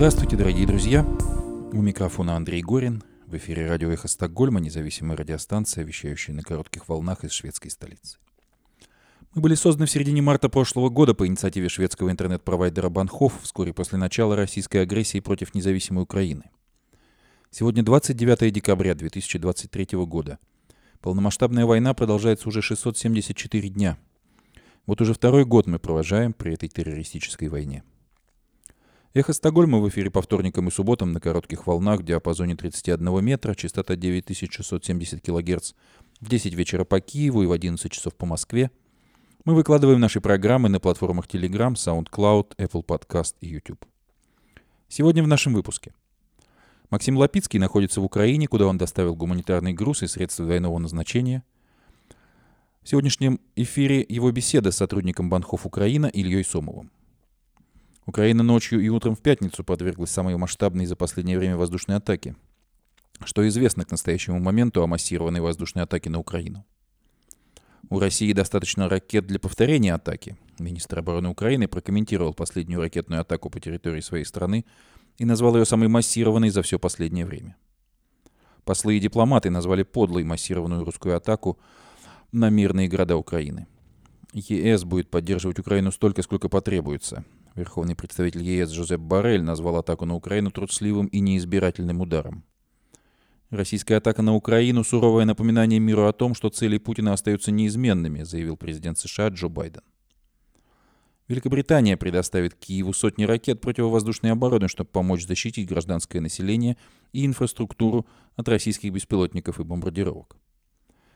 Здравствуйте, дорогие друзья. У микрофона Андрей Горин. В эфире радио «Эхо Стокгольма», независимая радиостанция, вещающая на коротких волнах из шведской столицы. Мы были созданы в середине марта прошлого года по инициативе шведского интернет-провайдера Банхоф вскоре после начала российской агрессии против независимой Украины. Сегодня 29 декабря 2023 года. Полномасштабная война продолжается уже 674 дня. Вот уже второй год мы провожаем при этой террористической войне. Эхо Стокгольма в эфире по вторникам и субботам на коротких волнах в диапазоне 31 метра, частота 9670 кГц, в 10 вечера по Киеву и в 11 часов по Москве. Мы выкладываем наши программы на платформах Telegram, SoundCloud, Apple Podcast и YouTube. Сегодня в нашем выпуске. Максим Лапицкий находится в Украине, куда он доставил гуманитарный груз и средства двойного назначения. В сегодняшнем эфире его беседа с сотрудником Банхов Украина Ильей Сомовым. Украина ночью и утром в пятницу подверглась самой масштабной за последнее время воздушной атаке. Что известно к настоящему моменту о массированной воздушной атаке на Украину? У России достаточно ракет для повторения атаки. Министр обороны Украины прокомментировал последнюю ракетную атаку по территории своей страны и назвал ее самой массированной за все последнее время. Послы и дипломаты назвали подлой массированную русскую атаку на мирные города Украины. ЕС будет поддерживать Украину столько, сколько потребуется, Верховный представитель ЕС Жозеп Барель назвал атаку на Украину трусливым и неизбирательным ударом. Российская атака на Украину – суровое напоминание миру о том, что цели Путина остаются неизменными, заявил президент США Джо Байден. Великобритания предоставит Киеву сотни ракет противовоздушной обороны, чтобы помочь защитить гражданское население и инфраструктуру от российских беспилотников и бомбардировок.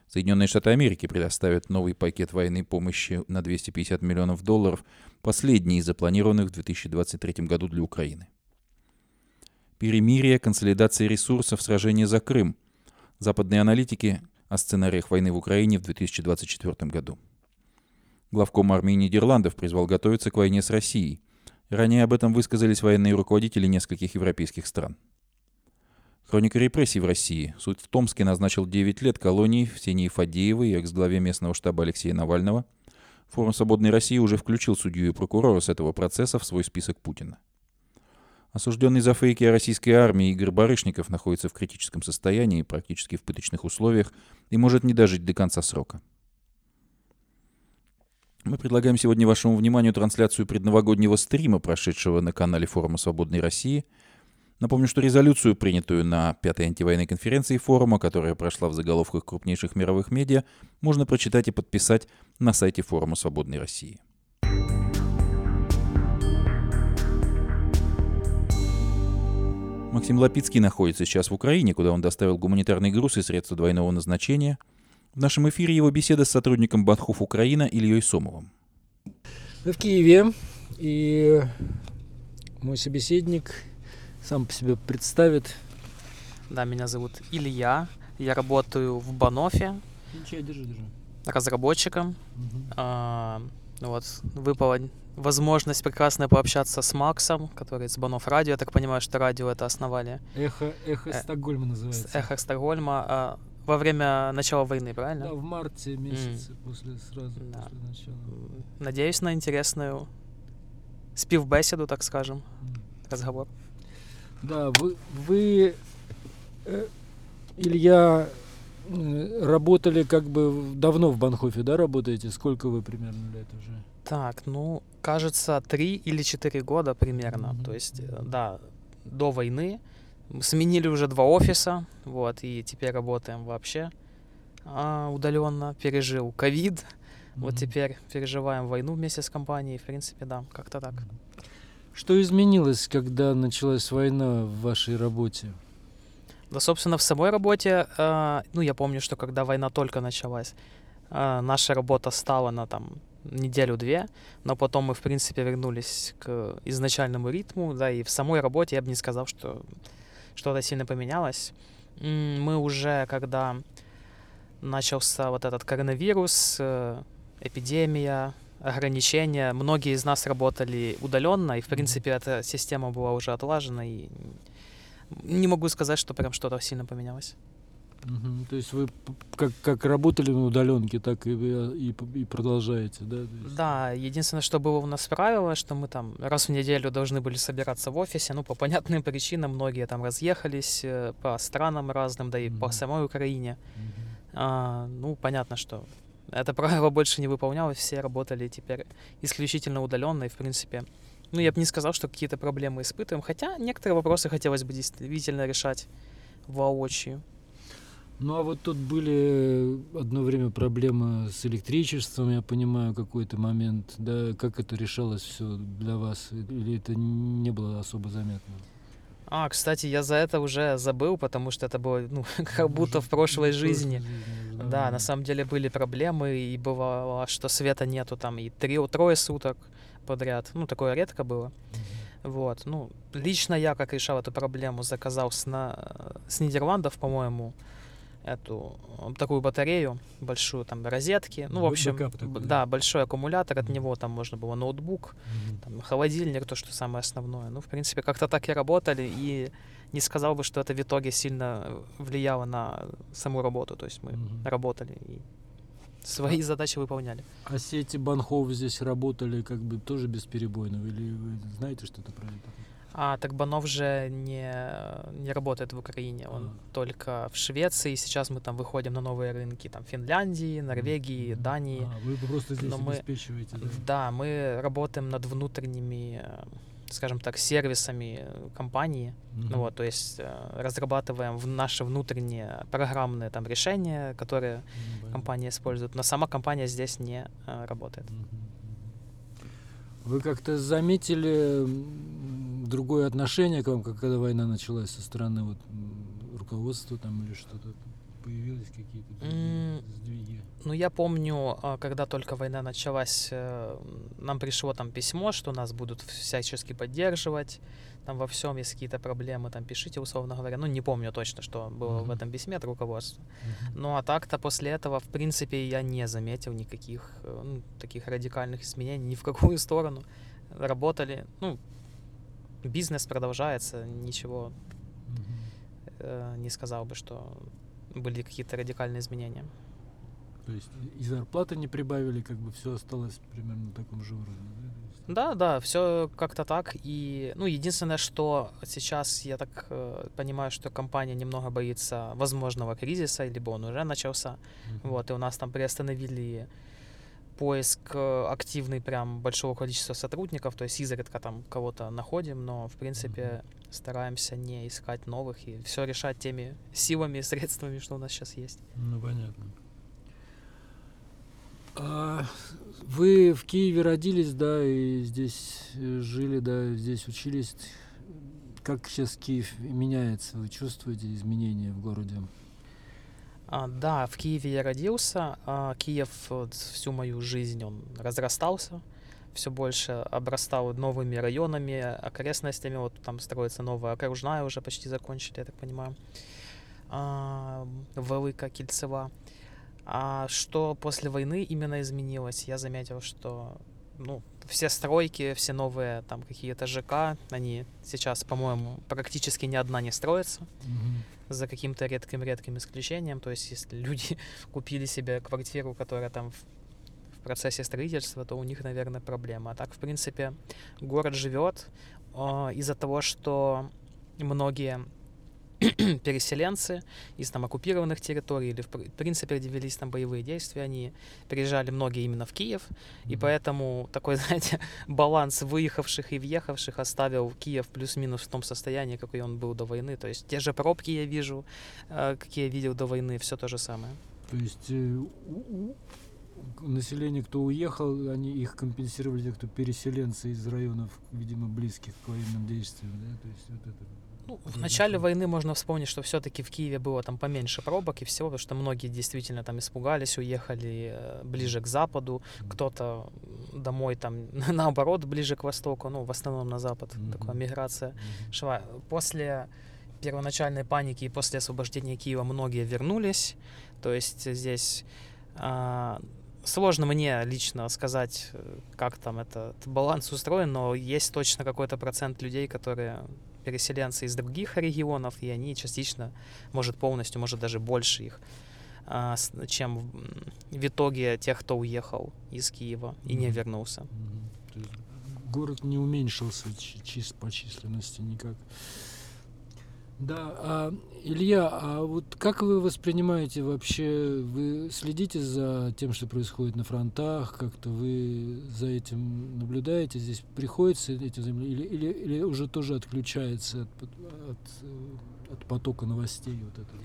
Соединенные Штаты Америки предоставят новый пакет военной помощи на 250 миллионов долларов, последний из запланированных в 2023 году для Украины. Перемирие, консолидация ресурсов, сражение за Крым. Западные аналитики о сценариях войны в Украине в 2024 году. Главком армии Нидерландов призвал готовиться к войне с Россией. Ранее об этом высказались военные руководители нескольких европейских стран. Хроника репрессий в России. Суд в Томске назначил 9 лет колонии Ксении Фадеевой экс-главе местного штаба Алексея Навального. Форум «Свободной России» уже включил судью и прокурора с этого процесса в свой список Путина. Осужденный за фейки о российской армии Игорь Барышников находится в критическом состоянии, практически в пыточных условиях, и может не дожить до конца срока. Мы предлагаем сегодня вашему вниманию трансляцию предновогоднего стрима, прошедшего на канале форума «Свободной России», Напомню, что резолюцию, принятую на пятой антивоенной конференции форума, которая прошла в заголовках крупнейших мировых медиа, можно прочитать и подписать на сайте форума «Свободной России». Максим Лапицкий находится сейчас в Украине, куда он доставил гуманитарный груз и средства двойного назначения. В нашем эфире его беседа с сотрудником Батхуф Украина Ильей Сомовым. Мы в Киеве, и мой собеседник сам по себе представит. Да, меня зовут Илья. Я работаю в Банофе. Ничего, держи, держи. Разработчиком. Угу. А, вот, выпала возможность прекрасная пообщаться с Максом, который из Банов Радио. Я так понимаю, что радио это основали. Эхо, эхо э, Стокгольма называется. Эхо Стокгольма. А, во время начала войны, правильно? Да, в марте месяце, mm. после сразу да. после начала. Надеюсь на интересную спивбеседу, так скажем, mm. разговор. Да, вы, вы э, Илья, работали как бы давно в Банхофе, да, работаете? Сколько вы примерно лет уже? Так, ну, кажется, три или четыре года примерно. Mm-hmm. То есть, э, да, до войны. Сменили уже два офиса, вот, и теперь работаем вообще а, удаленно. Пережил ковид, mm-hmm. вот теперь переживаем войну вместе с компанией. В принципе, да, как-то так. Mm-hmm. Что изменилось, когда началась война в вашей работе? Да, собственно, в самой работе, э, ну, я помню, что когда война только началась, э, наша работа стала на там неделю-две, но потом мы, в принципе, вернулись к изначальному ритму, да, и в самой работе я бы не сказал, что что-то сильно поменялось. Мы уже, когда начался вот этот коронавирус, э, эпидемия, ограничения. Многие из нас работали удаленно, и, в принципе, эта система была уже отлажена, и не могу сказать, что прям что-то сильно поменялось. Мгм. То есть вы как, как работали на удаленке, так и, и, и продолжаете, да? Есть- Да, единственное, что было у нас правило, что мы там раз в неделю должны были собираться в офисе, ну, по понятным причинам, многие там разъехались э, по странам разным, да и по Мгм. самой Украине. Мгм. А, ну, понятно, что это правило больше не выполнялось, все работали теперь исключительно удаленно, и, в принципе, ну, я бы не сказал, что какие-то проблемы испытываем, хотя некоторые вопросы хотелось бы действительно решать воочию. Ну а вот тут были одно время проблемы с электричеством, я понимаю, какой-то момент, да, как это решалось все для вас, или это не было особо заметно? А, кстати, я за это уже забыл, потому что это было, ну, как будто в прошлой жизни. уже Да, на самом деле были проблемы, и бывало, что света нету там и три, трое суток подряд. Ну, такое редко было. Вот, ну, лично я, как решал эту проблему, заказал с, на, с Нидерландов, по-моему, эту такую батарею большую, там, розетки. Ну, в общем, такой, да? большой аккумулятор, от него там можно было ноутбук, Мгм. там, холодильник, то, что самое основное. Ну, в принципе, как-то так и работали, и не сказал бы, что это в итоге сильно влияло на саму работу. То есть мы Мгм. работали и свои задачи выполняли. А сети банхов здесь работали как бы тоже бесперебойно, или вы знаете что-то про это? А Такбанов же не, не работает в Украине, он А. только в Швеции. Сейчас мы там выходим на новые рынки, там Финляндии, Норвегии, Мгм. Дании. А, вы просто здесь Но мы- обеспечиваете, да? Да, мы работаем над внутренними, э, скажем так, сервисами э, компании. Мгм. Ну вот, то есть э, разрабатываем в наши внутренние программные там решения, которые понятно. компания использует. Но сама компания здесь не э, работает. Вы как-то заметили другое отношение к вам, как когда война началась со стороны вот, руководства там или что-то? Появились какие-то другие М, сдвиги? Ну, я помню, а, когда только война началась, э, нам пришло там письмо, что нас будут всячески поддерживать, там во всем есть какие-то проблемы, там пишите, условно говоря. Ну, не помню точно, что было в Мгм. этом письме от руководства. Мгм. Ну, а так-то после этого, в принципе, я не заметил никаких э, ну, таких радикальных изменений ни в какую сторону. Работали, ну, бизнес продолжается, ничего Мгм. э, не сказал бы, что были какие-то радикальные изменения. То есть и- зарплаты не прибавили, как бы все осталось примерно на таком же уровне, да? Да, да, все как-то так. И, ну, единственное, что сейчас я так э, понимаю, что компания немного боится возможного кризиса, либо он уже начался. Мгм. Вот, и у нас там приостановили поиск э, активный прям большого количества сотрудников, то есть изредка там кого-то находим, но в принципе стараемся не искать новых и все решать теми силами и средствами, что у нас сейчас есть. Ну, понятно. А вы в Киеве родились, да, и здесь э, жили, да, здесь учились. Как сейчас Киев меняется? Вы чувствуете изменения в городе? А, да, в Киеве я родился. а Киев вот всю мою жизнь он разрастался, все больше обрастал новыми районами, окрестностями. Вот там строится новая окружная, уже почти закончили, я так понимаю. А, Велика Кильцева. А что после войны именно изменилось? Я заметил, что ну, все стройки, все новые там какие-то ЖК, они сейчас, по-моему, практически ни одна не строится за каким-то редким-редким исключением. То есть, если люди купили себе квартиру, которая там процессе строительства, то у них, наверное, проблема. А так, в принципе, город живет а, из-за того, что многие переселенцы из там оккупированных территорий или в пр- принципе где велись там боевые действия, они переезжали многие именно в Киев, и Мгм. поэтому такой, знаете, баланс выехавших и въехавших оставил Киев плюс-минус в том состоянии, какой он был до войны. То есть те же пробки я вижу, э, какие я видел до войны, все то же самое. То есть э, население, кто уехал, они их компенсировали те, кто переселенцы из районов, видимо, близких к военным действиям, да? То есть вот это. Ну, в начале войны можно вспомнить, что все-таки в Киеве было там поменьше пробок и всего, потому что многие действительно там испугались, уехали э, ближе к западу, кто-то домой там наоборот ближе к востоку, ну в основном на запад, Мгм. такая миграция Мгм. шла. После первоначальной паники и после освобождения Киева многие вернулись, то есть здесь а, сложно мне лично сказать, э, как там этот баланс устроен, но есть точно какой-то процент людей, которые переселенцы из других регионов, и они частично, может полностью, может даже больше их, а, чем в итоге тех, кто уехал из Киева и не вернулся. Mm-hmm. Город не уменьшился чисто по численности никак. Да, а, Илья, а вот как вы воспринимаете вообще, вы следите за тем, что происходит на фронтах, как-то вы за этим наблюдаете, здесь приходится этим или, или, или уже тоже отключается от, от, от потока новостей вот этого?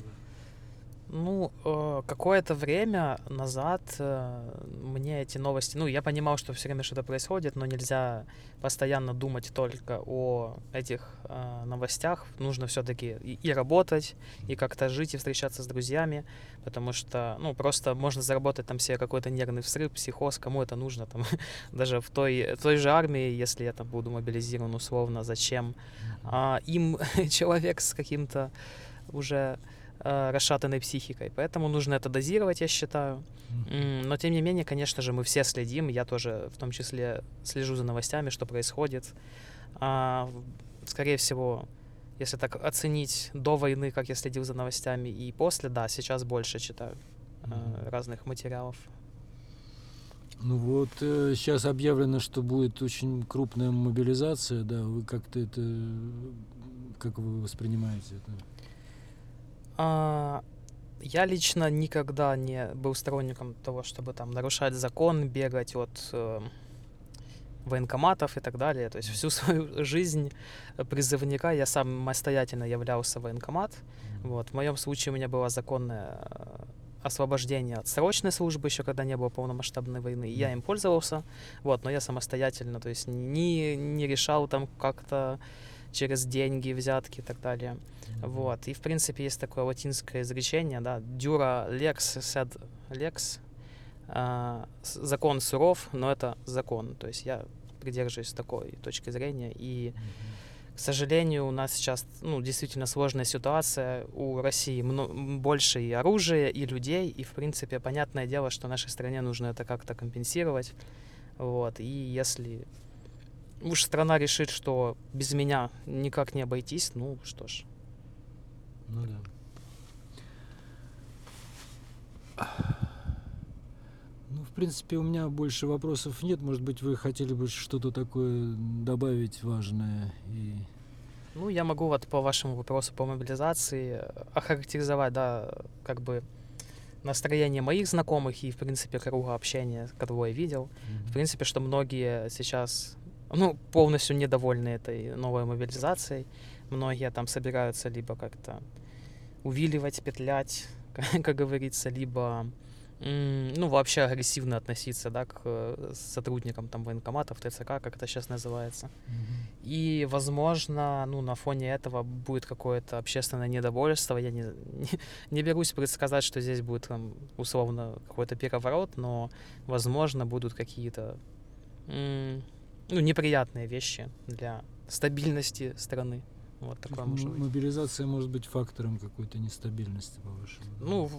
Ну, э, какое-то время назад э, мне эти новости... Ну, я понимал, что все время что-то происходит, но нельзя постоянно думать только о этих э, новостях. Нужно все-таки и, и работать, и как-то жить, и встречаться с друзьями, потому что, ну, просто можно заработать там себе какой-то нервный взрыв, психоз, кому это нужно, там, даже в той, в той же армии, если я там буду мобилизирован условно, зачем? А, им человек с каким-то уже расшатанной психикой. Поэтому нужно это дозировать, я считаю. Но тем не менее, конечно же, мы все следим. Я тоже в том числе слежу за новостями, что происходит. А, скорее всего, если так оценить до войны, как я следил за новостями, и после, да, сейчас больше читаю э, разных материалов. Ну вот э, сейчас объявлено, что будет очень крупная мобилизация, да, вы как-то это, как вы воспринимаете это? А, я лично никогда не был сторонником того, чтобы там нарушать закон, бегать от э, военкоматов и так далее. То есть всю свою жизнь призывника я сам самостоятельно являлся военкомат. Вот. В моем случае у меня было законное э, освобождение от срочной службы еще когда не было полномасштабной войны. Я им пользовался, вот, но я самостоятельно, то есть не, не решал там как-то через деньги, взятки и так далее. Вот. И, в принципе, есть такое латинское изречение, да, «Dura lex sed lex», а, закон суров, но это закон. То есть я придерживаюсь такой точки зрения. И, к сожалению, у нас сейчас ну, действительно сложная ситуация. У России больше и оружия, и людей. И, в принципе, понятное дело, что нашей стране нужно это как-то компенсировать. Вот. И если уж страна решит, что без меня никак не обойтись, ну что ж. Ну да. Ну, в принципе, у меня больше вопросов нет. Может быть, вы хотели бы что-то такое добавить важное и ну, я могу вот по вашему вопросу по мобилизации охарактеризовать, да, как бы настроение моих знакомых и, в принципе, круга общения, которого я видел. Mm-hmm. В принципе, что многие сейчас ну, полностью недовольны этой новой мобилизацией. Многие там собираются либо как-то увиливать, петлять, как, как говорится, либо ну, вообще агрессивно относиться, да, к э, сотрудникам там военкоматов, ТЦК, как это сейчас называется. Mm-hmm. И, возможно, ну, на фоне этого будет какое-то общественное недовольство. Я не, не, не берусь предсказать, что здесь будет там, условно какой-то переворот, но, возможно, будут какие-то ну, неприятные вещи для стабильности страны. Вот такое может быть. Мобилизация может быть фактором какой-то нестабильности, по-вашему? Ну,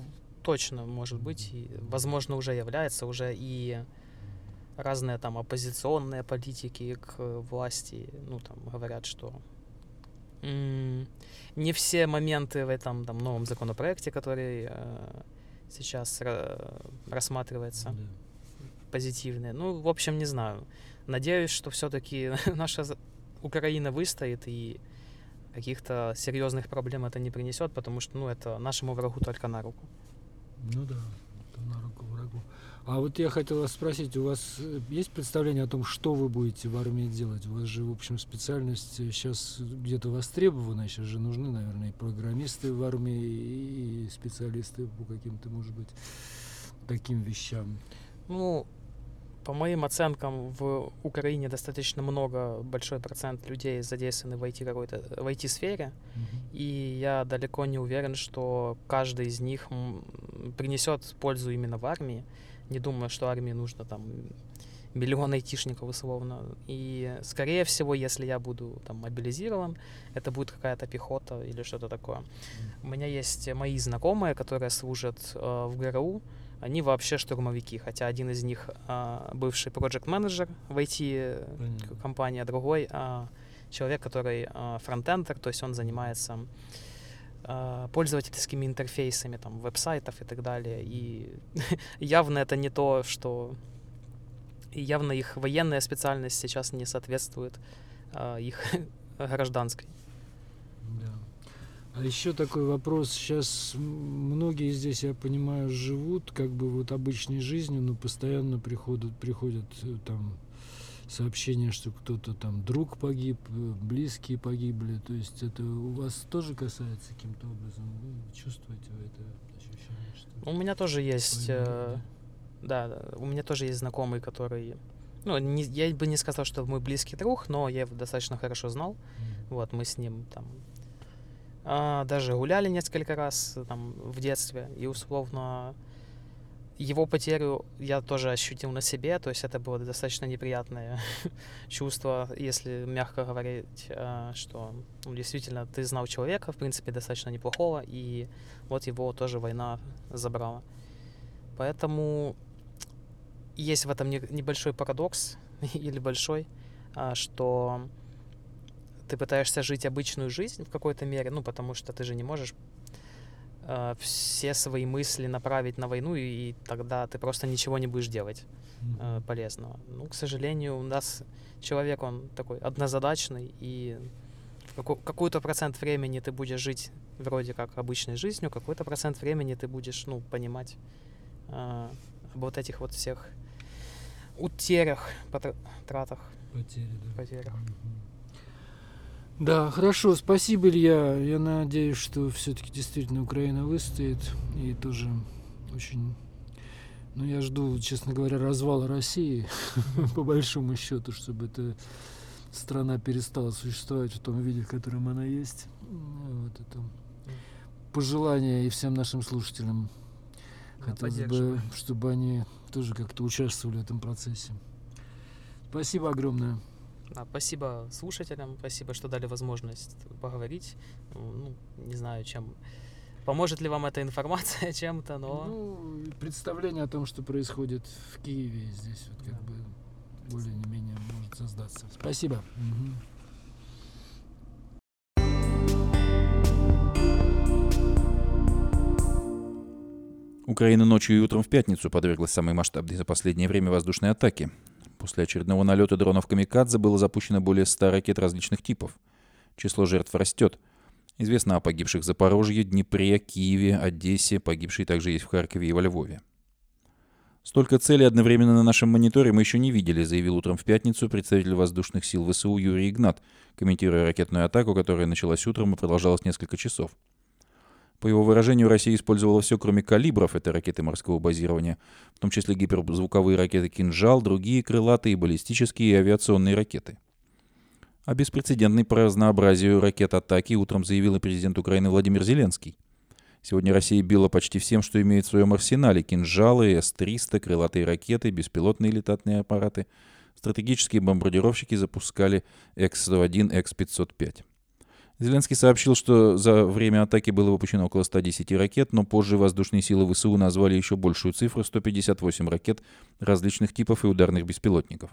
точно может быть. И, возможно, уже является, уже и разные там оппозиционные политики к власти, ну, там, говорят, что не все моменты в этом там, новом законопроекте, который э, сейчас рассматривается, да. позитивные. Ну, в общем, не знаю. Надеюсь, что все-таки наша Украина выстоит и каких-то серьезных проблем это не принесет, потому что ну, это нашему врагу только на руку. Ну да, это на руку врагу. А вот я хотел вас спросить, у вас э, есть представление о том, что вы будете в армии делать? У вас же, в общем, специальность сейчас где-то востребована, сейчас же нужны, наверное, и программисты в армии, и специалисты по каким-то, может быть, таким вещам. Ну, по моим оценкам, в Украине достаточно много, большой процент людей задействованы в IT какой-то, в IT-сфере, mm-hmm. и я далеко не уверен, что каждый из них принесет пользу именно в армии. Не думаю, что армии нужно там миллион айтишников условно. И, скорее всего, если я буду там мобилизирован, это будет какая-то пехота или что-то такое. Mm-hmm. У меня есть мои знакомые, которые служат э, в ГРУ, они вообще штурмовики, хотя один из них а, бывший проект-менеджер в IT-компании, а другой а, человек, который а, фронтендер, то есть он занимается а, пользовательскими интерфейсами, там, веб-сайтов и так далее. И явно это не то, что... И явно их военная специальность сейчас не соответствует а, их гражданской. Да. А еще такой вопрос. Сейчас многие здесь, я понимаю, живут как бы вот обычной жизнью, но постоянно приходят, приходят э, там сообщения, что кто-то там друг погиб, э, близкие погибли. То есть это у вас тоже касается каким-то образом? Вы чувствуете вы это ощущение? Что у меня тоже есть... Э, да, у меня тоже есть знакомый, который... Ну, не, я бы не сказал, что мой близкий друг, но я его достаточно хорошо знал. Mm. Вот, мы с ним там даже гуляли несколько раз там в детстве, и условно его потерю я тоже ощутил на себе, то есть это было достаточно неприятное чувство, если мягко говорить, а, что ну, действительно ты знал человека, в принципе, достаточно неплохого, и вот его тоже война забрала. Поэтому есть в этом небольшой парадокс, или большой, а, что ты пытаешься жить обычную жизнь в какой-то мере, ну, потому что ты же не можешь э, все свои мысли направить на войну, и, и тогда ты просто ничего не будешь делать э, полезного. Ну, к сожалению, у нас человек, он такой однозадачный, и какой- какой-то процент времени ты будешь жить вроде как обычной жизнью, какой-то процент времени ты будешь, ну, понимать э, об вот этих вот всех утерях, тратах. Потери, да. Потерях. Да, хорошо, спасибо, Илья. Я надеюсь, что все-таки действительно Украина выстоит. И тоже очень... Ну, я жду, честно говоря, развала России, по большому счету, чтобы эта страна перестала существовать в том виде, в котором она есть. Вот это пожелание и всем нашим слушателям. Хотелось бы, чтобы они тоже как-то участвовали в этом процессе. Спасибо огромное. Да, спасибо слушателям, спасибо, что дали возможность поговорить. Ну, не знаю, чем поможет ли вам эта информация чем-то, но... Ну, представление о том, что происходит в Киеве здесь вот как да. бы более-менее может создаться. Спасибо. Угу. Украина ночью и утром в пятницу подверглась самой масштабной за последнее время воздушной атаке. После очередного налета дронов «Камикадзе» было запущено более 100 ракет различных типов. Число жертв растет. Известно о погибших в Запорожье, Днепре, Киеве, Одессе, погибшие также есть в Харькове и во Львове. Столько целей одновременно на нашем мониторе мы еще не видели, заявил утром в пятницу представитель воздушных сил ВСУ Юрий Игнат, комментируя ракетную атаку, которая началась утром и продолжалась несколько часов. По его выражению, Россия использовала все, кроме калибров этой ракеты морского базирования, в том числе гиперзвуковые ракеты «Кинжал», другие крылатые, баллистические и авиационные ракеты. О беспрецедентной по разнообразию ракет атаки утром заявил и президент Украины Владимир Зеленский. Сегодня Россия била почти всем, что имеет в своем арсенале. Кинжалы, С-300, крылатые ракеты, беспилотные летательные аппараты. Стратегические бомбардировщики запускали X-101, X-505. Зеленский сообщил, что за время атаки было выпущено около 110 ракет, но позже воздушные силы ВСУ назвали еще большую цифру – 158 ракет различных типов и ударных беспилотников.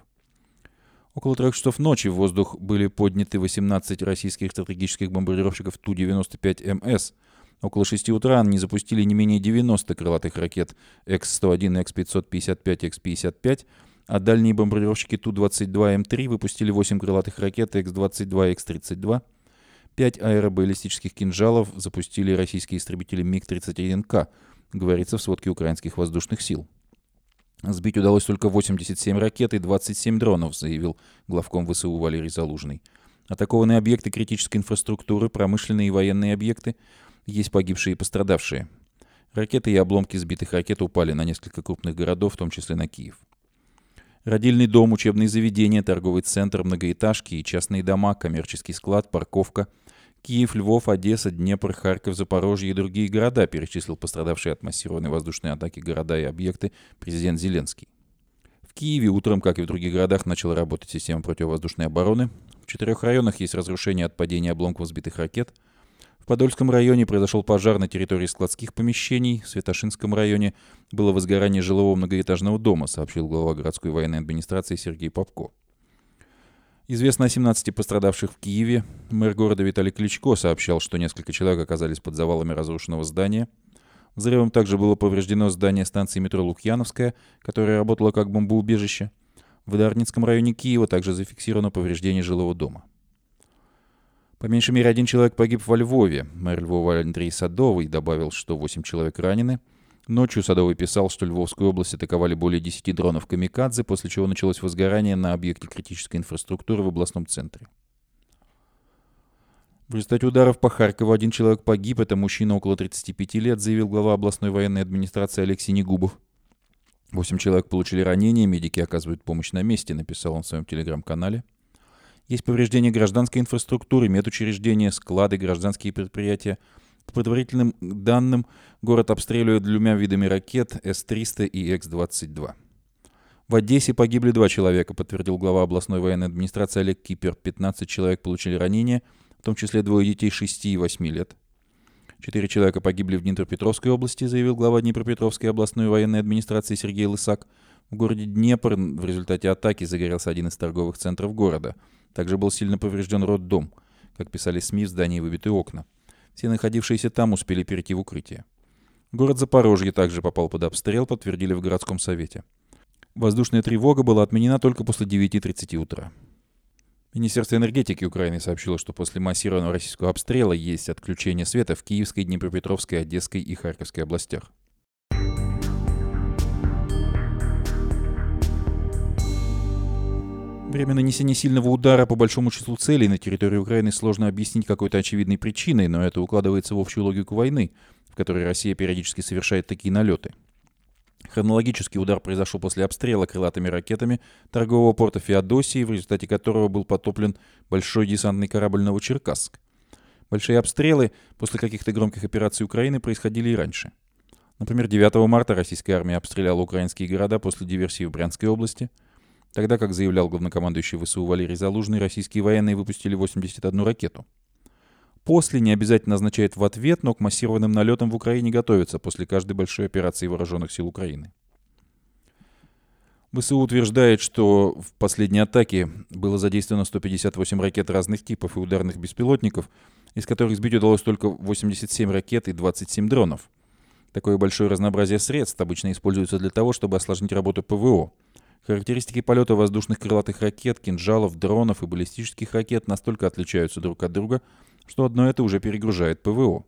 Около трех часов ночи в воздух были подняты 18 российских стратегических бомбардировщиков Ту-95МС. Около 6 утра они запустили не менее 90 крылатых ракет X-101, X-555, X-55, а дальние бомбардировщики Ту-22М3 выпустили 8 крылатых ракет X-22, X-32, Пять аэробаллистических кинжалов запустили российские истребители МиГ-31К, говорится в сводке украинских воздушных сил. Сбить удалось только 87 ракет и 27 дронов, заявил главком ВСУ Валерий Залужный. Атакованные объекты критической инфраструктуры, промышленные и военные объекты, есть погибшие и пострадавшие. Ракеты и обломки сбитых ракет упали на несколько крупных городов, в том числе на Киев. Родильный дом, учебные заведения, торговый центр, многоэтажки и частные дома, коммерческий склад, парковка – Киев, Львов, Одесса, Днепр, Харьков, Запорожье и другие города, перечислил пострадавшие от массированной воздушной атаки города и объекты президент Зеленский. В Киеве утром, как и в других городах, начала работать система противовоздушной обороны. В четырех районах есть разрушения от падения обломков сбитых ракет. В Подольском районе произошел пожар на территории складских помещений. В Светошинском районе было возгорание жилого многоэтажного дома, сообщил глава городской военной администрации Сергей Попко. Известно о 17 пострадавших в Киеве. Мэр города Виталий Кличко сообщал, что несколько человек оказались под завалами разрушенного здания. Взрывом также было повреждено здание станции метро Лукьяновская, которое работало как бомбоубежище. В Дарницком районе Киева также зафиксировано повреждение жилого дома. По меньшей мере один человек погиб во Львове. Мэр Львова Андрей Садовый добавил, что 8 человек ранены. Ночью Садовый писал, что Львовскую область атаковали более 10 дронов «Камикадзе», после чего началось возгорание на объекте критической инфраструктуры в областном центре. В результате ударов по Харькову один человек погиб. Это мужчина около 35 лет, заявил глава областной военной администрации Алексей Негубов. Восемь человек получили ранения, медики оказывают помощь на месте, написал он в своем телеграм-канале. Есть повреждения гражданской инфраструктуры, медучреждения, склады, гражданские предприятия. По предварительным данным, город обстреливают двумя видами ракет С-300 и X-22. В Одессе погибли два человека, подтвердил глава областной военной администрации Олег Кипер. 15 человек получили ранения, в том числе двое детей 6 и 8 лет. Четыре человека погибли в Днепропетровской области, заявил глава Днепропетровской областной военной администрации Сергей Лысак. В городе Днепр в результате атаки загорелся один из торговых центров города – также был сильно поврежден роддом. Как писали СМИ, в здании выбиты окна. Все находившиеся там успели перейти в укрытие. Город Запорожье также попал под обстрел, подтвердили в городском совете. Воздушная тревога была отменена только после 9.30 утра. Министерство энергетики Украины сообщило, что после массированного российского обстрела есть отключение света в Киевской, Днепропетровской, Одесской и Харьковской областях. Время нанесения сильного удара по большому числу целей на территории Украины сложно объяснить какой-то очевидной причиной, но это укладывается в общую логику войны, в которой Россия периодически совершает такие налеты. Хронологический удар произошел после обстрела крылатыми ракетами торгового порта Феодосии, в результате которого был потоплен большой десантный корабль «Новочеркасск». Большие обстрелы после каких-то громких операций Украины происходили и раньше. Например, 9 марта российская армия обстреляла украинские города после диверсии в Брянской области – Тогда, как заявлял главнокомандующий ВСУ Валерий Залужный, российские военные выпустили 81 ракету. После не обязательно означает в ответ, но к массированным налетам в Украине готовятся после каждой большой операции вооруженных сил Украины. ВСУ утверждает, что в последней атаке было задействовано 158 ракет разных типов и ударных беспилотников, из которых сбить удалось только 87 ракет и 27 дронов. Такое большое разнообразие средств обычно используется для того, чтобы осложнить работу ПВО – Характеристики полета воздушных крылатых ракет, кинжалов, дронов и баллистических ракет настолько отличаются друг от друга, что одно это уже перегружает ПВО.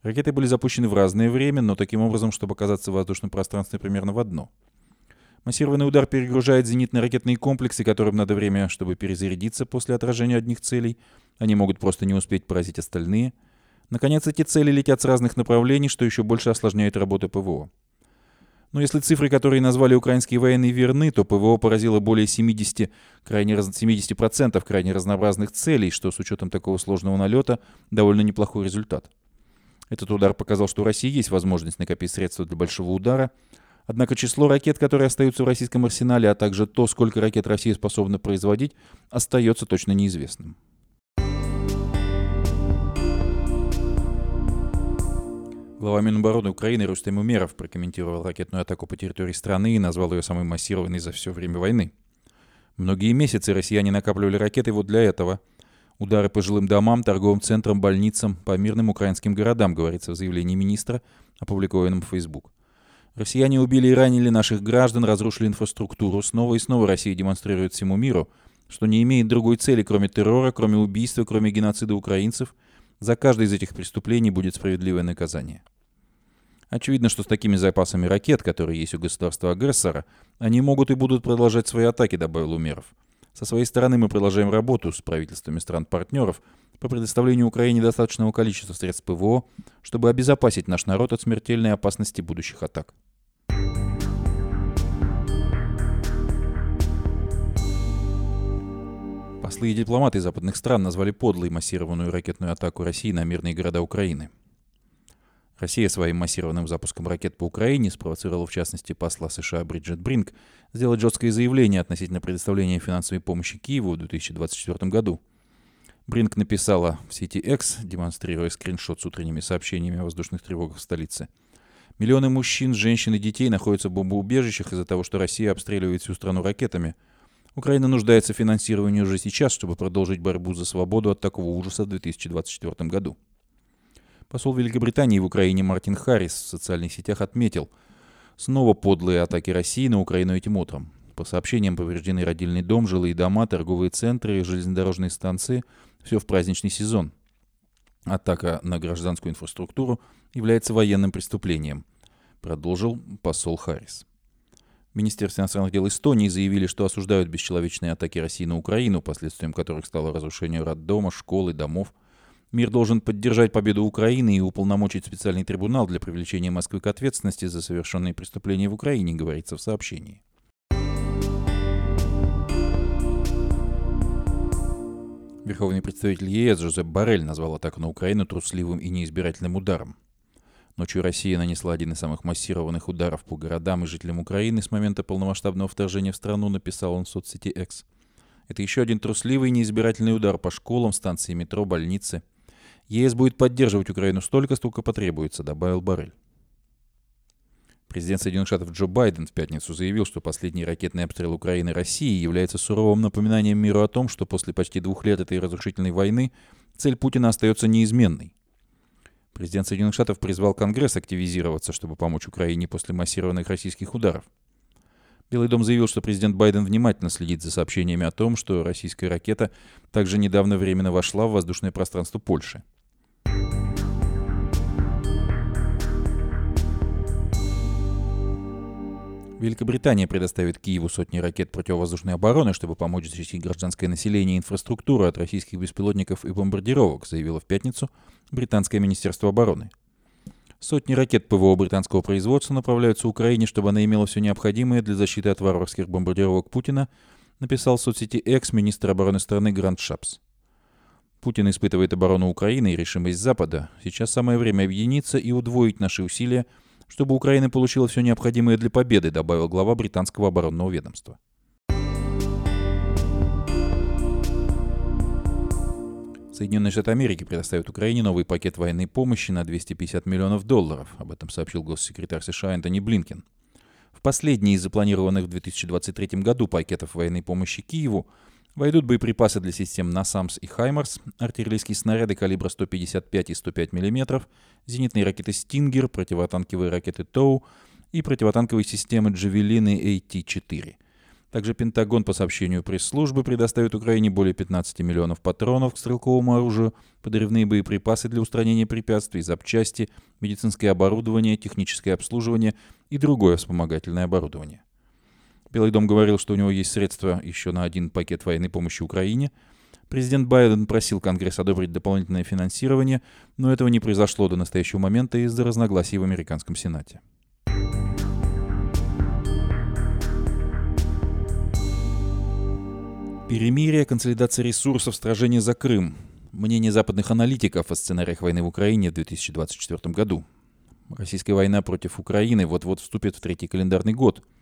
Ракеты были запущены в разное время, но таким образом, чтобы оказаться в воздушном пространстве примерно в одно. Массированный удар перегружает зенитно-ракетные комплексы, которым надо время, чтобы перезарядиться после отражения одних целей. Они могут просто не успеть поразить остальные. Наконец, эти цели летят с разных направлений, что еще больше осложняет работу ПВО. Но если цифры, которые назвали украинские военные, верны, то ПВО поразило более 70, крайне, 70% крайне разнообразных целей, что с учетом такого сложного налета довольно неплохой результат. Этот удар показал, что у России есть возможность накопить средства для большого удара, Однако число ракет, которые остаются в российском арсенале, а также то, сколько ракет Россия способна производить, остается точно неизвестным. Глава Минобороны Украины Рустем Умеров прокомментировал ракетную атаку по территории страны и назвал ее самой массированной за все время войны. Многие месяцы россияне накапливали ракеты вот для этого. Удары по жилым домам, торговым центрам, больницам, по мирным украинским городам, говорится в заявлении министра, опубликованном в Facebook. Россияне убили и ранили наших граждан, разрушили инфраструктуру. Снова и снова Россия демонстрирует всему миру, что не имеет другой цели, кроме террора, кроме убийства, кроме геноцида украинцев – за каждое из этих преступлений будет справедливое наказание. Очевидно, что с такими запасами ракет, которые есть у государства-агрессора, они могут и будут продолжать свои атаки, добавил Умеров. Со своей стороны мы продолжаем работу с правительствами стран-партнеров по предоставлению Украине достаточного количества средств ПВО, чтобы обезопасить наш народ от смертельной опасности будущих атак. Послы и дипломаты западных стран назвали подлой массированную ракетную атаку России на мирные города Украины. Россия своим массированным запуском ракет по Украине спровоцировала в частности посла США Бриджит Бринк сделать жесткое заявление относительно предоставления финансовой помощи Киеву в 2024 году. Бринк написала в сети X, демонстрируя скриншот с утренними сообщениями о воздушных тревогах в столице. Миллионы мужчин, женщин и детей находятся в бомбоубежищах из-за того, что Россия обстреливает всю страну ракетами. Украина нуждается в финансировании уже сейчас, чтобы продолжить борьбу за свободу от такого ужаса в 2024 году. Посол Великобритании в Украине Мартин Харрис в социальных сетях отметил, снова подлые атаки России на Украину этим утром. По сообщениям, повреждены родильный дом, жилые дома, торговые центры, железнодорожные станции. Все в праздничный сезон. Атака на гражданскую инфраструктуру является военным преступлением, продолжил посол Харрис. В Министерстве иностранных дел Эстонии заявили, что осуждают бесчеловечные атаки России на Украину, последствием которых стало разрушение роддома, школы, домов. Мир должен поддержать победу Украины и уполномочить специальный трибунал для привлечения Москвы к ответственности за совершенные преступления в Украине, говорится в сообщении. Верховный представитель ЕС Жозеп Барель назвал атаку на Украину трусливым и неизбирательным ударом. Ночью Россия нанесла один из самых массированных ударов по городам и жителям Украины с момента полномасштабного вторжения в страну, написал он в соцсети X. Это еще один трусливый и неизбирательный удар по школам, станции метро, больнице. ЕС будет поддерживать Украину столько, сколько потребуется, добавил Барель. Президент Соединенных Штатов Джо Байден в пятницу заявил, что последний ракетный обстрел Украины России является суровым напоминанием миру о том, что после почти двух лет этой разрушительной войны цель Путина остается неизменной. Президент Соединенных Штатов призвал Конгресс активизироваться, чтобы помочь Украине после массированных российских ударов. Белый дом заявил, что президент Байден внимательно следит за сообщениями о том, что российская ракета также недавно временно вошла в воздушное пространство Польши. Великобритания предоставит Киеву сотни ракет противовоздушной обороны, чтобы помочь защитить гражданское население и инфраструктуру от российских беспилотников и бомбардировок, заявило в пятницу британское министерство обороны. Сотни ракет ПВО британского производства направляются Украине, чтобы она имела все необходимое для защиты от варварских бомбардировок Путина, написал в соцсети экс-министр обороны страны Грант Шапс. Путин испытывает оборону Украины и решимость Запада. Сейчас самое время объединиться и удвоить наши усилия – чтобы Украина получила все необходимое для победы, добавил глава британского оборонного ведомства. Соединенные Штаты Америки предоставят Украине новый пакет военной помощи на 250 миллионов долларов. Об этом сообщил госсекретарь США Энтони Блинкен. В последний из запланированных в 2023 году пакетов военной помощи Киеву Войдут боеприпасы для систем «Насамс» и «Хаймарс», артиллерийские снаряды калибра 155 и 105 мм, зенитные ракеты «Стингер», противотанковые ракеты «Тоу» и противотанковые системы «Джавелины» AT-4. Также Пентагон по сообщению пресс-службы предоставит Украине более 15 миллионов патронов к стрелковому оружию, подрывные боеприпасы для устранения препятствий, запчасти, медицинское оборудование, техническое обслуживание и другое вспомогательное оборудование. Белый дом говорил, что у него есть средства еще на один пакет военной помощи Украине. Президент Байден просил Конгресс одобрить дополнительное финансирование, но этого не произошло до настоящего момента из-за разногласий в американском Сенате. Перемирие, консолидация ресурсов, сражение за Крым. Мнение западных аналитиков о сценариях войны в Украине в 2024 году. Российская война против Украины вот-вот вступит в третий календарный год –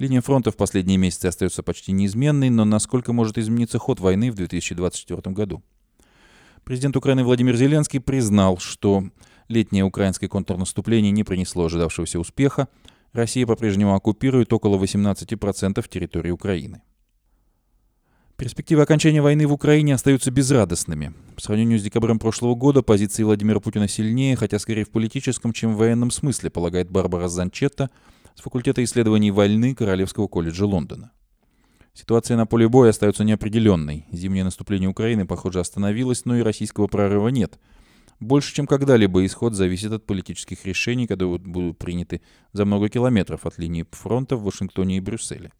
Линия фронта в последние месяцы остается почти неизменной, но насколько может измениться ход войны в 2024 году? Президент Украины Владимир Зеленский признал, что летнее украинское контрнаступление не принесло ожидавшегося успеха. Россия по-прежнему оккупирует около 18% территории Украины. Перспективы окончания войны в Украине остаются безрадостными. По сравнению с декабрем прошлого года позиции Владимира Путина сильнее, хотя скорее в политическом, чем в военном смысле, полагает Барбара Занчетта, с факультета исследований войны Королевского колледжа Лондона. Ситуация на поле боя остается неопределенной. Зимнее наступление Украины, похоже, остановилось, но и российского прорыва нет. Больше, чем когда-либо, исход зависит от политических решений, которые будут приняты за много километров от линии фронта в Вашингтоне и Брюсселе.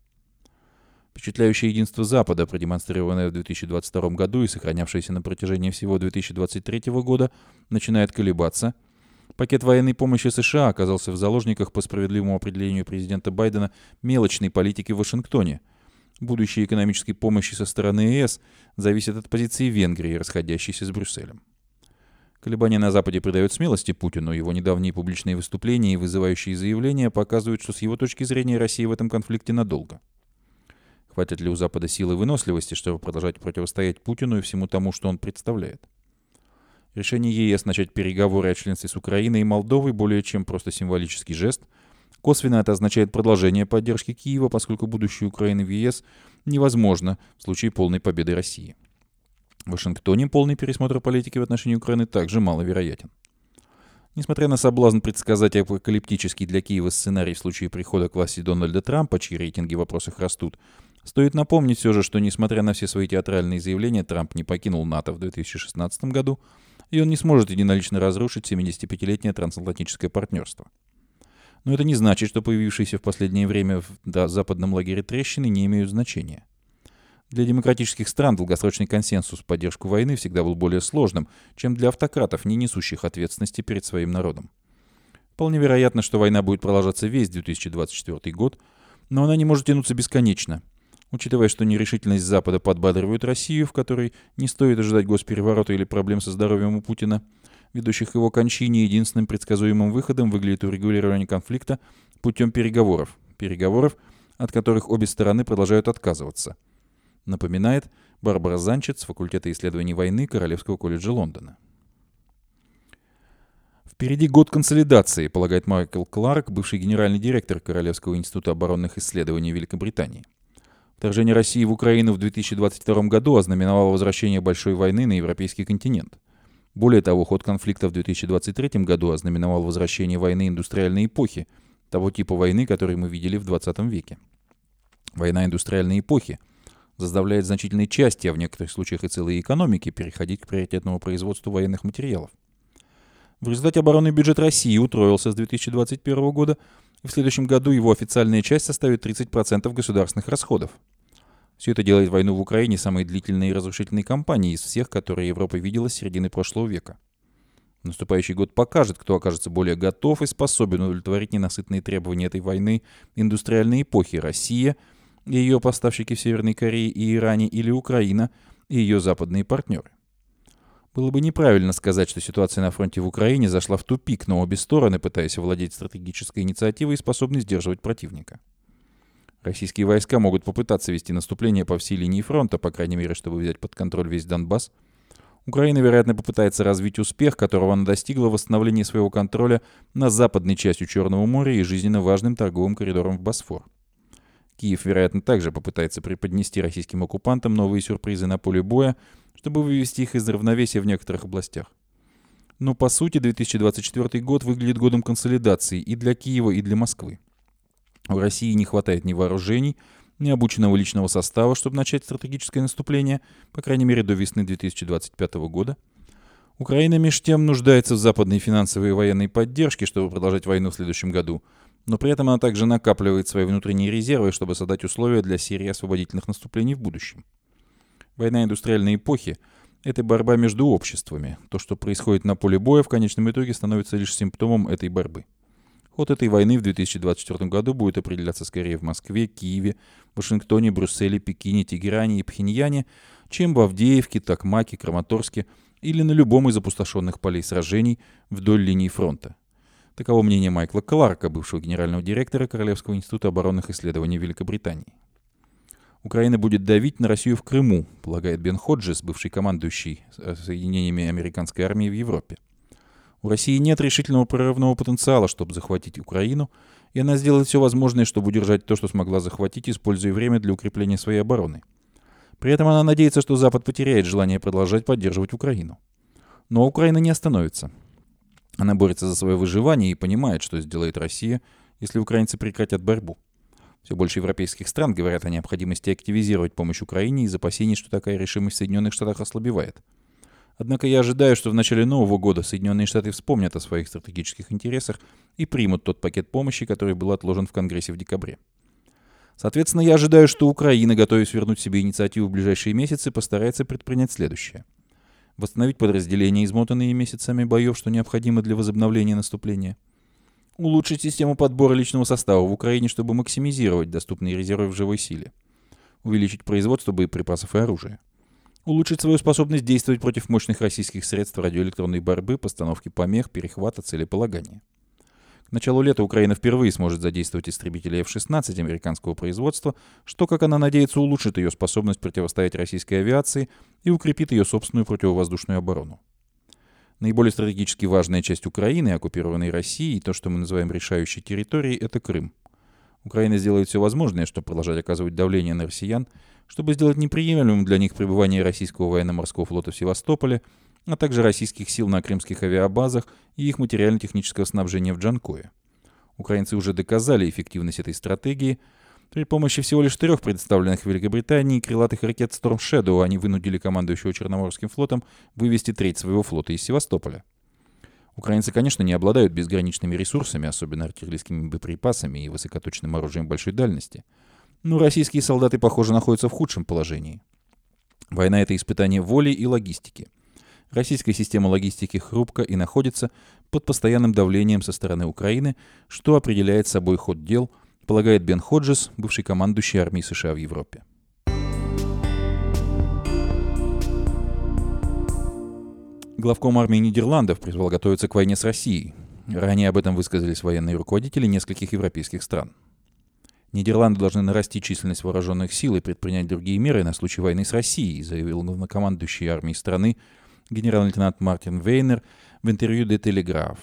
Впечатляющее единство Запада, продемонстрированное в 2022 году и сохранявшееся на протяжении всего 2023 года, начинает колебаться – Пакет военной помощи США оказался в заложниках по справедливому определению президента Байдена мелочной политики в Вашингтоне. Будущее экономической помощи со стороны ЕС зависит от позиции Венгрии, расходящейся с Брюсселем. Колебания на Западе придают смелости Путину. Его недавние публичные выступления и вызывающие заявления показывают, что с его точки зрения Россия в этом конфликте надолго. Хватит ли у Запада силы и выносливости, чтобы продолжать противостоять Путину и всему тому, что он представляет? Решение ЕС начать переговоры о членстве с Украиной и Молдовой более чем просто символический жест. Косвенно это означает продолжение поддержки Киева, поскольку будущее Украины в ЕС невозможно в случае полной победы России. В Вашингтоне полный пересмотр политики в отношении Украины также маловероятен. Несмотря на соблазн предсказать апокалиптический для Киева сценарий в случае прихода к власти Дональда Трампа, чьи рейтинги в вопросах растут, стоит напомнить все же, что несмотря на все свои театральные заявления, Трамп не покинул НАТО в 2016 году, и он не сможет единолично разрушить 75-летнее трансатлантическое партнерство. Но это не значит, что появившиеся в последнее время в да, западном лагере трещины не имеют значения. Для демократических стран долгосрочный консенсус в поддержку войны всегда был более сложным, чем для автократов, не несущих ответственности перед своим народом. Вполне вероятно, что война будет продолжаться весь 2024 год, но она не может тянуться бесконечно. Учитывая, что нерешительность Запада подбадривает Россию, в которой не стоит ожидать госпереворота или проблем со здоровьем у Путина, ведущих его кончине, единственным предсказуемым выходом выглядит урегулирование конфликта путем переговоров. Переговоров, от которых обе стороны продолжают отказываться – напоминает Барбара Занчет с факультета исследований войны Королевского колледжа Лондона. Впереди год консолидации, полагает Майкл Кларк, бывший генеральный директор Королевского института оборонных исследований Великобритании. Вторжение России в Украину в 2022 году ознаменовало возвращение большой войны на европейский континент. Более того, ход конфликта в 2023 году ознаменовал возвращение войны индустриальной эпохи, того типа войны, который мы видели в 20 веке. Война индустриальной эпохи – заставляет значительные части, а в некоторых случаях и целые экономики, переходить к приоритетному производству военных материалов. В результате оборонный бюджет России утроился с 2021 года, и в следующем году его официальная часть составит 30% государственных расходов. Все это делает войну в Украине самой длительной и разрушительной кампанией из всех, которые Европа видела с середины прошлого века. Наступающий год покажет, кто окажется более готов и способен удовлетворить ненасытные требования этой войны индустриальной эпохи Россия – ее поставщики в Северной Корее и Иране или Украина и ее западные партнеры. Было бы неправильно сказать, что ситуация на фронте в Украине зашла в тупик, но обе стороны, пытаясь овладеть стратегической инициативой, способны сдерживать противника. Российские войска могут попытаться вести наступление по всей линии фронта, по крайней мере, чтобы взять под контроль весь Донбасс. Украина, вероятно, попытается развить успех, которого она достигла в восстановлении своего контроля на западной части Черного моря и жизненно важным торговым коридором в Босфор. Киев, вероятно, также попытается преподнести российским оккупантам новые сюрпризы на поле боя, чтобы вывести их из равновесия в некоторых областях. Но по сути 2024 год выглядит годом консолидации и для Киева, и для Москвы. В России не хватает ни вооружений, ни обученного личного состава, чтобы начать стратегическое наступление, по крайней мере до весны 2025 года. Украина меж тем нуждается в западной финансовой и военной поддержке, чтобы продолжать войну в следующем году – но при этом она также накапливает свои внутренние резервы, чтобы создать условия для серии освободительных наступлений в будущем. Война индустриальной эпохи – это борьба между обществами. То, что происходит на поле боя, в конечном итоге становится лишь симптомом этой борьбы. Ход этой войны в 2024 году будет определяться скорее в Москве, Киеве, Вашингтоне, Брюсселе, Пекине, Тегеране и Пхеньяне, чем в Авдеевке, Токмаке, Краматорске или на любом из опустошенных полей сражений вдоль линии фронта. Таково мнение Майкла Кларка, бывшего генерального директора Королевского института оборонных исследований Великобритании. Украина будет давить на Россию в Крыму, полагает Бен Ходжес, бывший командующий соединениями американской армии в Европе. У России нет решительного прорывного потенциала, чтобы захватить Украину, и она сделает все возможное, чтобы удержать то, что смогла захватить, используя время для укрепления своей обороны. При этом она надеется, что Запад потеряет желание продолжать поддерживать Украину. Но Украина не остановится. Она борется за свое выживание и понимает, что сделает Россия, если украинцы прекратят борьбу. Все больше европейских стран говорят о необходимости активизировать помощь Украине из опасений, что такая решимость в Соединенных Штатах ослабевает. Однако я ожидаю, что в начале Нового года Соединенные Штаты вспомнят о своих стратегических интересах и примут тот пакет помощи, который был отложен в Конгрессе в декабре. Соответственно, я ожидаю, что Украина, готовясь вернуть себе инициативу в ближайшие месяцы, постарается предпринять следующее – восстановить подразделения, измотанные месяцами боев, что необходимо для возобновления наступления, улучшить систему подбора личного состава в Украине, чтобы максимизировать доступные резервы в живой силе, увеличить производство боеприпасов и оружия, улучшить свою способность действовать против мощных российских средств радиоэлектронной борьбы, постановки помех, перехвата, целеполагания. К началу лета Украина впервые сможет задействовать истребители F-16 американского производства, что, как она надеется, улучшит ее способность противостоять российской авиации и укрепит ее собственную противовоздушную оборону. Наиболее стратегически важная часть Украины, оккупированной Россией, и то, что мы называем решающей территорией, это Крым. Украина сделает все возможное, чтобы продолжать оказывать давление на россиян, чтобы сделать неприемлемым для них пребывание российского военно-морского флота в Севастополе, а также российских сил на крымских авиабазах и их материально-технического снабжения в Джанкое. Украинцы уже доказали эффективность этой стратегии. При помощи всего лишь трех представленных в Великобритании крылатых ракет Storm Shadow они вынудили командующего Черноморским флотом вывести треть своего флота из Севастополя. Украинцы, конечно, не обладают безграничными ресурсами, особенно артиллерийскими боеприпасами и высокоточным оружием большой дальности. Но российские солдаты, похоже, находятся в худшем положении. Война — это испытание воли и логистики — Российская система логистики хрупка и находится под постоянным давлением со стороны Украины, что определяет собой ход дел, полагает Бен Ходжес, бывший командующий армией США в Европе. Главком армии Нидерландов призвал готовиться к войне с Россией. Ранее об этом высказались военные руководители нескольких европейских стран. Нидерланды должны нарастить численность вооруженных сил и предпринять другие меры на случай войны с Россией, заявил главнокомандующий армией страны генерал-лейтенант Мартин Вейнер в интервью «Де Телеграф».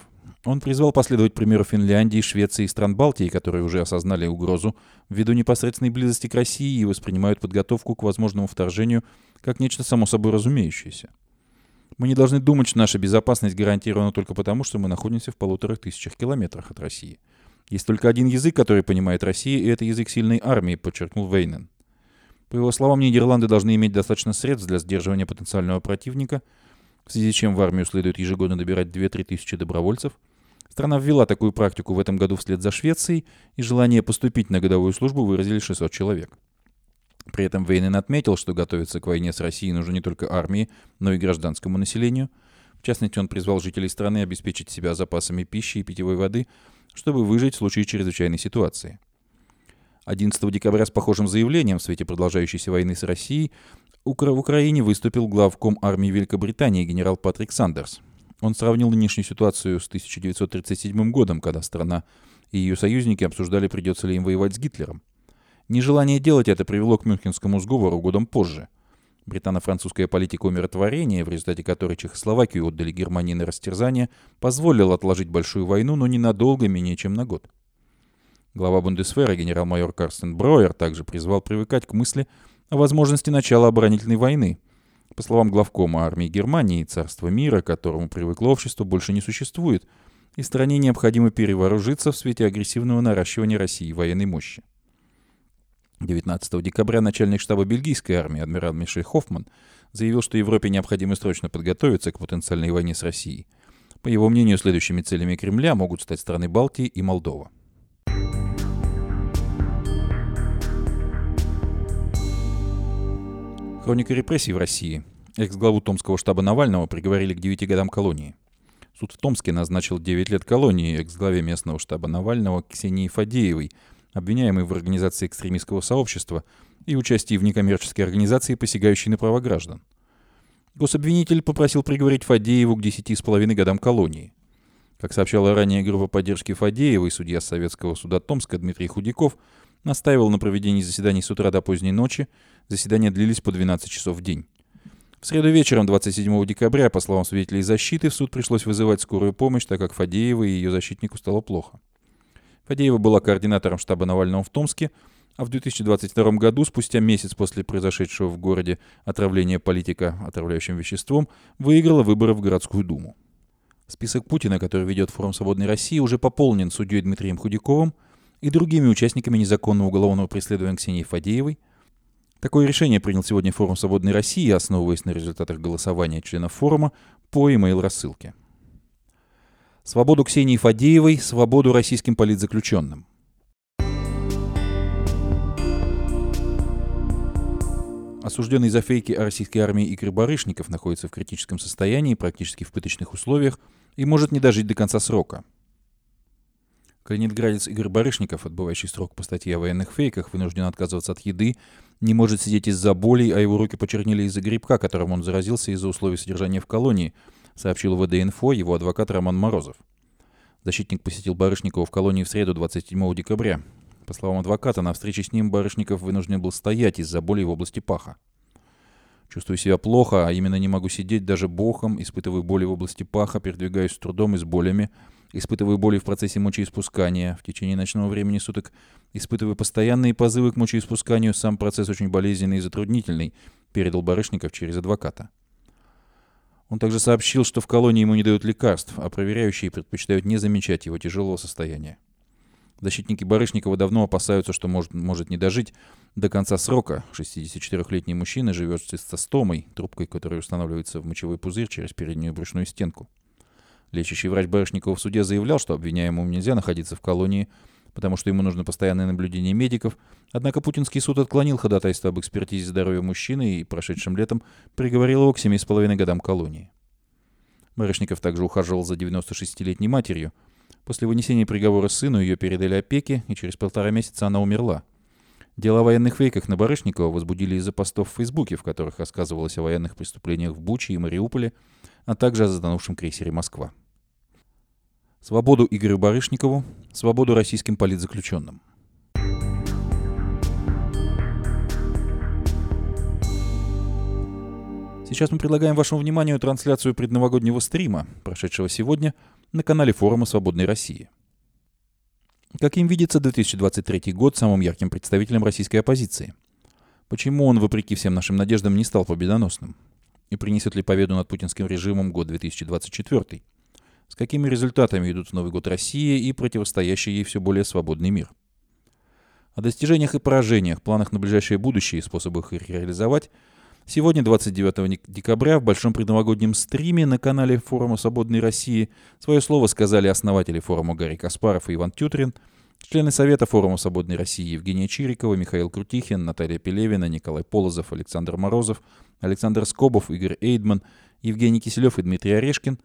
Он призвал последовать примеру Финляндии, Швеции и стран Балтии, которые уже осознали угрозу ввиду непосредственной близости к России и воспринимают подготовку к возможному вторжению как нечто само собой разумеющееся. Мы не должны думать, что наша безопасность гарантирована только потому, что мы находимся в полутора тысячах километрах от России. Есть только один язык, который понимает Россия, и это язык сильной армии, подчеркнул Вейнен. По его словам, Нидерланды должны иметь достаточно средств для сдерживания потенциального противника – в связи с чем в армию следует ежегодно добирать 2-3 тысячи добровольцев. Страна ввела такую практику в этом году вслед за Швецией, и желание поступить на годовую службу выразили 600 человек. При этом Вейнен отметил, что готовиться к войне с Россией нужно не только армии, но и гражданскому населению. В частности, он призвал жителей страны обеспечить себя запасами пищи и питьевой воды, чтобы выжить в случае чрезвычайной ситуации. 11 декабря с похожим заявлением в свете продолжающейся войны с Россией в Украине выступил главком армии Великобритании генерал Патрик Сандерс. Он сравнил нынешнюю ситуацию с 1937 годом, когда страна и ее союзники обсуждали, придется ли им воевать с Гитлером. Нежелание делать это привело к Мюнхенскому сговору годом позже. Британо-французская политика умиротворения, в результате которой Чехословакию отдали Германии на растерзание, позволила отложить большую войну, но ненадолго, менее чем на год. Глава Бундесвера генерал-майор Карстен Броер также призвал привыкать к мысли о возможности начала оборонительной войны. По словам главкома армии Германии, царство мира, к которому привыкло общество, больше не существует, и стране необходимо перевооружиться в свете агрессивного наращивания России военной мощи. 19 декабря начальник штаба бельгийской армии адмирал Мишель Хоффман заявил, что Европе необходимо срочно подготовиться к потенциальной войне с Россией. По его мнению, следующими целями Кремля могут стать страны Балтии и Молдова. Хроника репрессий в России. Экс-главу Томского штаба Навального приговорили к 9 годам колонии. Суд в Томске назначил 9 лет колонии экс-главе местного штаба Навального Ксении Фадеевой, обвиняемой в организации экстремистского сообщества и участии в некоммерческой организации, посягающей на права граждан. Гособвинитель попросил приговорить Фадееву к 10,5 годам колонии. Как сообщала ранее группа поддержки Фадеевой, судья Советского суда Томска Дмитрий Худяков настаивал на проведении заседаний с утра до поздней ночи, Заседания длились по 12 часов в день. В среду вечером 27 декабря, по словам свидетелей защиты, в суд пришлось вызывать скорую помощь, так как Фадеева и ее защитнику стало плохо. Фадеева была координатором штаба Навального в Томске, а в 2022 году, спустя месяц после произошедшего в городе отравления политика отравляющим веществом, выиграла выборы в городскую думу. Список Путина, который ведет форум «Свободной России», уже пополнен судьей Дмитрием Худяковым и другими участниками незаконного уголовного преследования Ксении Фадеевой, Такое решение принял сегодня форум «Свободной России», основываясь на результатах голосования членов форума по e-mail рассылке. Свободу Ксении Фадеевой, свободу российским политзаключенным. Осужденный за фейки о российской армии Игорь Барышников находится в критическом состоянии, практически в пыточных условиях, и может не дожить до конца срока. Калининградец Игорь Барышников, отбывающий срок по статье о военных фейках, вынужден отказываться от еды, не может сидеть из-за болей, а его руки почернели из-за грибка, которым он заразился из-за условий содержания в колонии, сообщил ВД-инфо его адвокат Роман Морозов. Защитник посетил Барышникова в колонии в среду 27 декабря. По словам адвоката, на встрече с ним Барышников вынужден был стоять из-за боли в области паха. Чувствую себя плохо, а именно не могу сидеть даже боком, испытываю боли в области паха, передвигаюсь с трудом и с болями, испытываю боли в процессе мочеиспускания. В течение ночного времени суток испытываю постоянные позывы к мочеиспусканию, сам процесс очень болезненный и затруднительный, передал Барышников через адвоката. Он также сообщил, что в колонии ему не дают лекарств, а проверяющие предпочитают не замечать его тяжелого состояния. Защитники Барышникова давно опасаются, что может, может не дожить до конца срока. 64-летний мужчина живет с цистостомой, трубкой, которая устанавливается в мочевой пузырь через переднюю брюшную стенку. Лечащий врач Барышникова в суде заявлял, что обвиняемому нельзя находиться в колонии, потому что ему нужно постоянное наблюдение медиков. Однако Путинский суд отклонил ходатайство об экспертизе здоровья мужчины и прошедшим летом приговорил его к 7,5 годам колонии. Барышников также ухаживал за 96-летней матерью – После вынесения приговора сыну ее передали опеке, и через полтора месяца она умерла. Дело о военных фейках на Барышникова возбудили из-за постов в Фейсбуке, в которых рассказывалось о военных преступлениях в Буче и Мариуполе, а также о затонувшем крейсере «Москва». Свободу Игорю Барышникову, свободу российским политзаключенным. Сейчас мы предлагаем вашему вниманию трансляцию предновогоднего стрима, прошедшего сегодня – на канале форума «Свободной России». Каким видится 2023 год самым ярким представителем российской оппозиции? Почему он, вопреки всем нашим надеждам, не стал победоносным? И принесет ли победу над путинским режимом год 2024? С какими результатами идут в Новый год России и противостоящий ей все более свободный мир? О достижениях и поражениях, планах на ближайшее будущее и способах их реализовать – Сегодня, 29 декабря, в большом предновогоднем стриме на канале форума «Свободной России» свое слово сказали основатели форума Гарри Каспаров и Иван Тютрин, члены Совета форума «Свободной России» Евгения Чирикова, Михаил Крутихин, Наталья Пелевина, Николай Полозов, Александр Морозов, Александр Скобов, Игорь Эйдман, Евгений Киселев и Дмитрий Орешкин,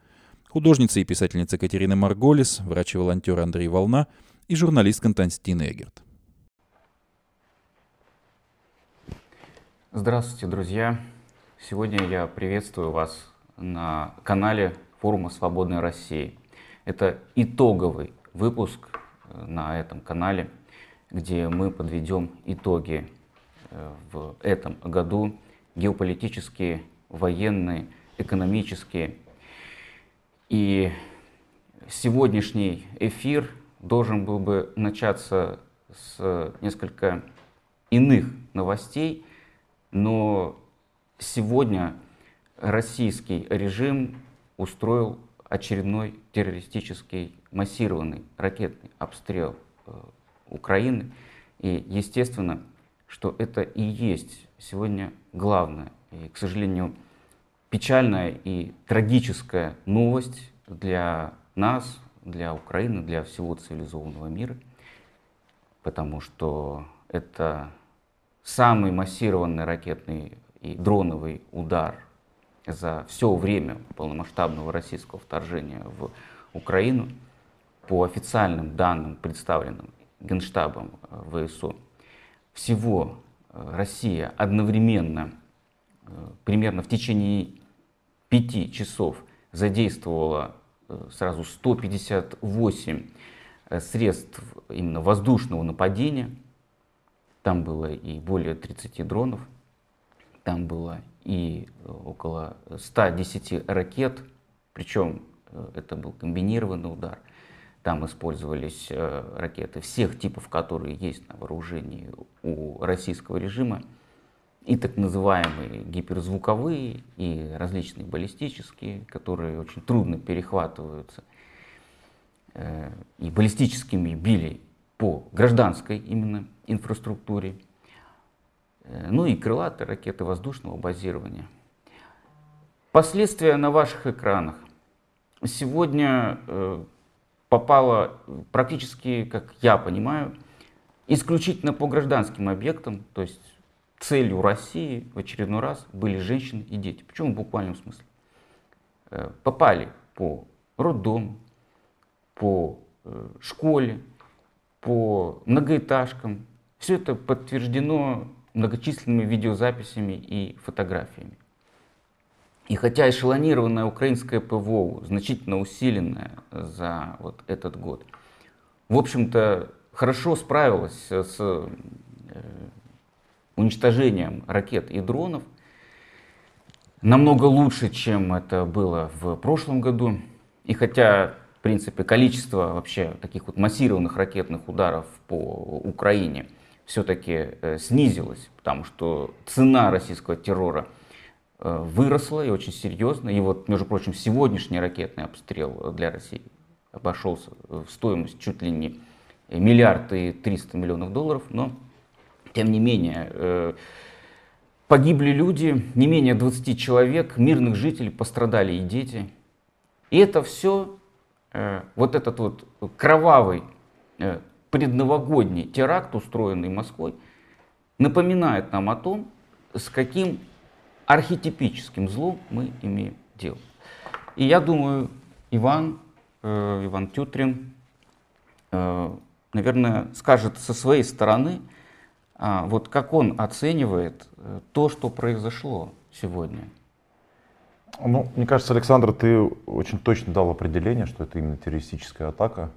художница и писательница Катерина Марголис, врач и волонтер Андрей Волна и журналист Константин Эгерт. Здравствуйте, друзья! Сегодня я приветствую вас на канале форума «Свободной России». Это итоговый выпуск на этом канале, где мы подведем итоги э, в этом году геополитические, военные, экономические. И сегодняшний эфир должен был бы начаться с несколько иных новостей – но сегодня российский режим устроил очередной террористический массированный ракетный обстрел э, Украины. И естественно, что это и есть сегодня главное. И, к сожалению, печальная и трагическая новость для нас, для Украины, для всего цивилизованного мира, потому что это самый массированный ракетный и дроновый удар за все время полномасштабного российского вторжения в Украину, по официальным данным, представленным Генштабом э, ВСУ, всего э, Россия одновременно, э, примерно в течение пяти часов, задействовала сразу 158 средств именно воздушного нападения – там было и более 30 дронов, там было и э, около 110 ракет, причем э, это был комбинированный удар. Там использовались э, ракеты всех типов, которые есть на вооружении у российского режима, и так называемые гиперзвуковые, и различные баллистические, которые очень трудно перехватываются. И баллистическими били по гражданской именно инфраструктуре, ну и крылатые ракеты воздушного базирования. Последствия на ваших экранах. Сегодня э, попало практически, как я понимаю, исключительно по гражданским объектам, то есть целью России в очередной раз были женщины и дети. Почему в буквальном смысле? Э, попали по роддому, по школе, по многоэтажкам, все это подтверждено многочисленными видеозаписями и фотографиями. И хотя эшелонированное украинское ПВО, значительно усиленное за вот этот год, в общем-то, хорошо справилось с э, уничтожением ракет и дронов, намного лучше, чем это было в прошлом году. И хотя, в принципе, количество вообще таких вот массированных ракетных ударов по Украине все-таки э, снизилось, потому что цена российского террора э, выросла и очень серьезно. И вот, между прочим, сегодняшний ракетный обстрел для России обошелся в стоимость чуть ли не миллиард и 300 миллионов долларов, но тем не менее э, погибли люди, не менее 20 человек, мирных жителей, пострадали и дети. И это все, вот этот вот кровавый предновогодний теракт, устроенный Москвой, напоминает нам о том, с каким архетипическим злом мы имеем дело. И я думаю, Иван, э, Иван Тютрин, э, наверное, скажет со своей стороны, а, вот как он оценивает э, то, что произошло сегодня. Ну, мне кажется, Александр, ты очень точно дал определение, что это именно террористическая атака.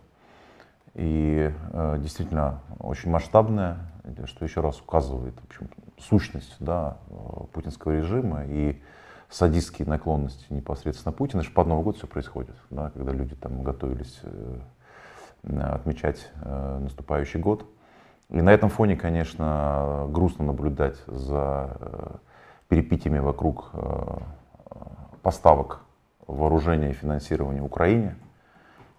И э, действительно очень масштабная, что еще раз указывает в общем, сущность да, э, путинского режима и садистские наклонности непосредственно Путина. Это же под Новый год все происходит, да, когда люди там готовились э, отмечать э, наступающий год. И на этом фоне, конечно, грустно наблюдать за э, перепитиями вокруг э, поставок вооружения и финансирования Украине.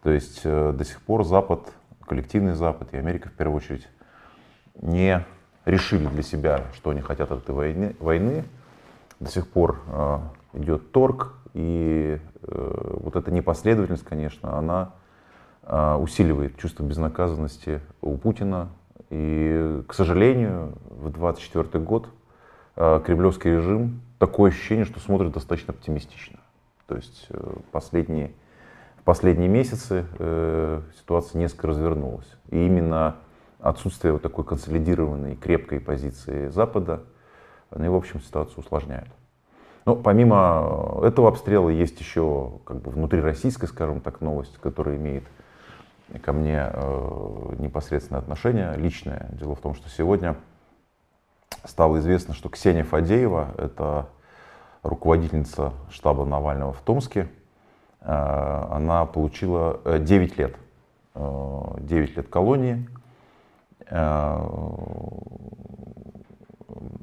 То есть э, до сих пор Запад, коллективный Запад и Америка в первую очередь не решили для себя, что они хотят от этой войны. войны. До сих пор э, идет торг, и э, вот эта непоследовательность, конечно, она э, усиливает чувство безнаказанности у Путина. И, к сожалению, в 2024 год э, кремлевский режим такое ощущение, что смотрит достаточно оптимистично. То есть э, последние, последние месяцы э, ситуация несколько развернулась. И именно отсутствие вот такой консолидированной, крепкой позиции Запада, они, в общем, ситуацию усложняют. Но помимо этого обстрела есть еще как бы внутрироссийская, скажем так, новость, которая имеет ко мне э, непосредственное отношение, личное. Дело в том, что сегодня стало известно, что Ксения Фадеева, это руководительница штаба Навального в Томске, э, она получила 9 э, лет. 9 э, лет колонии.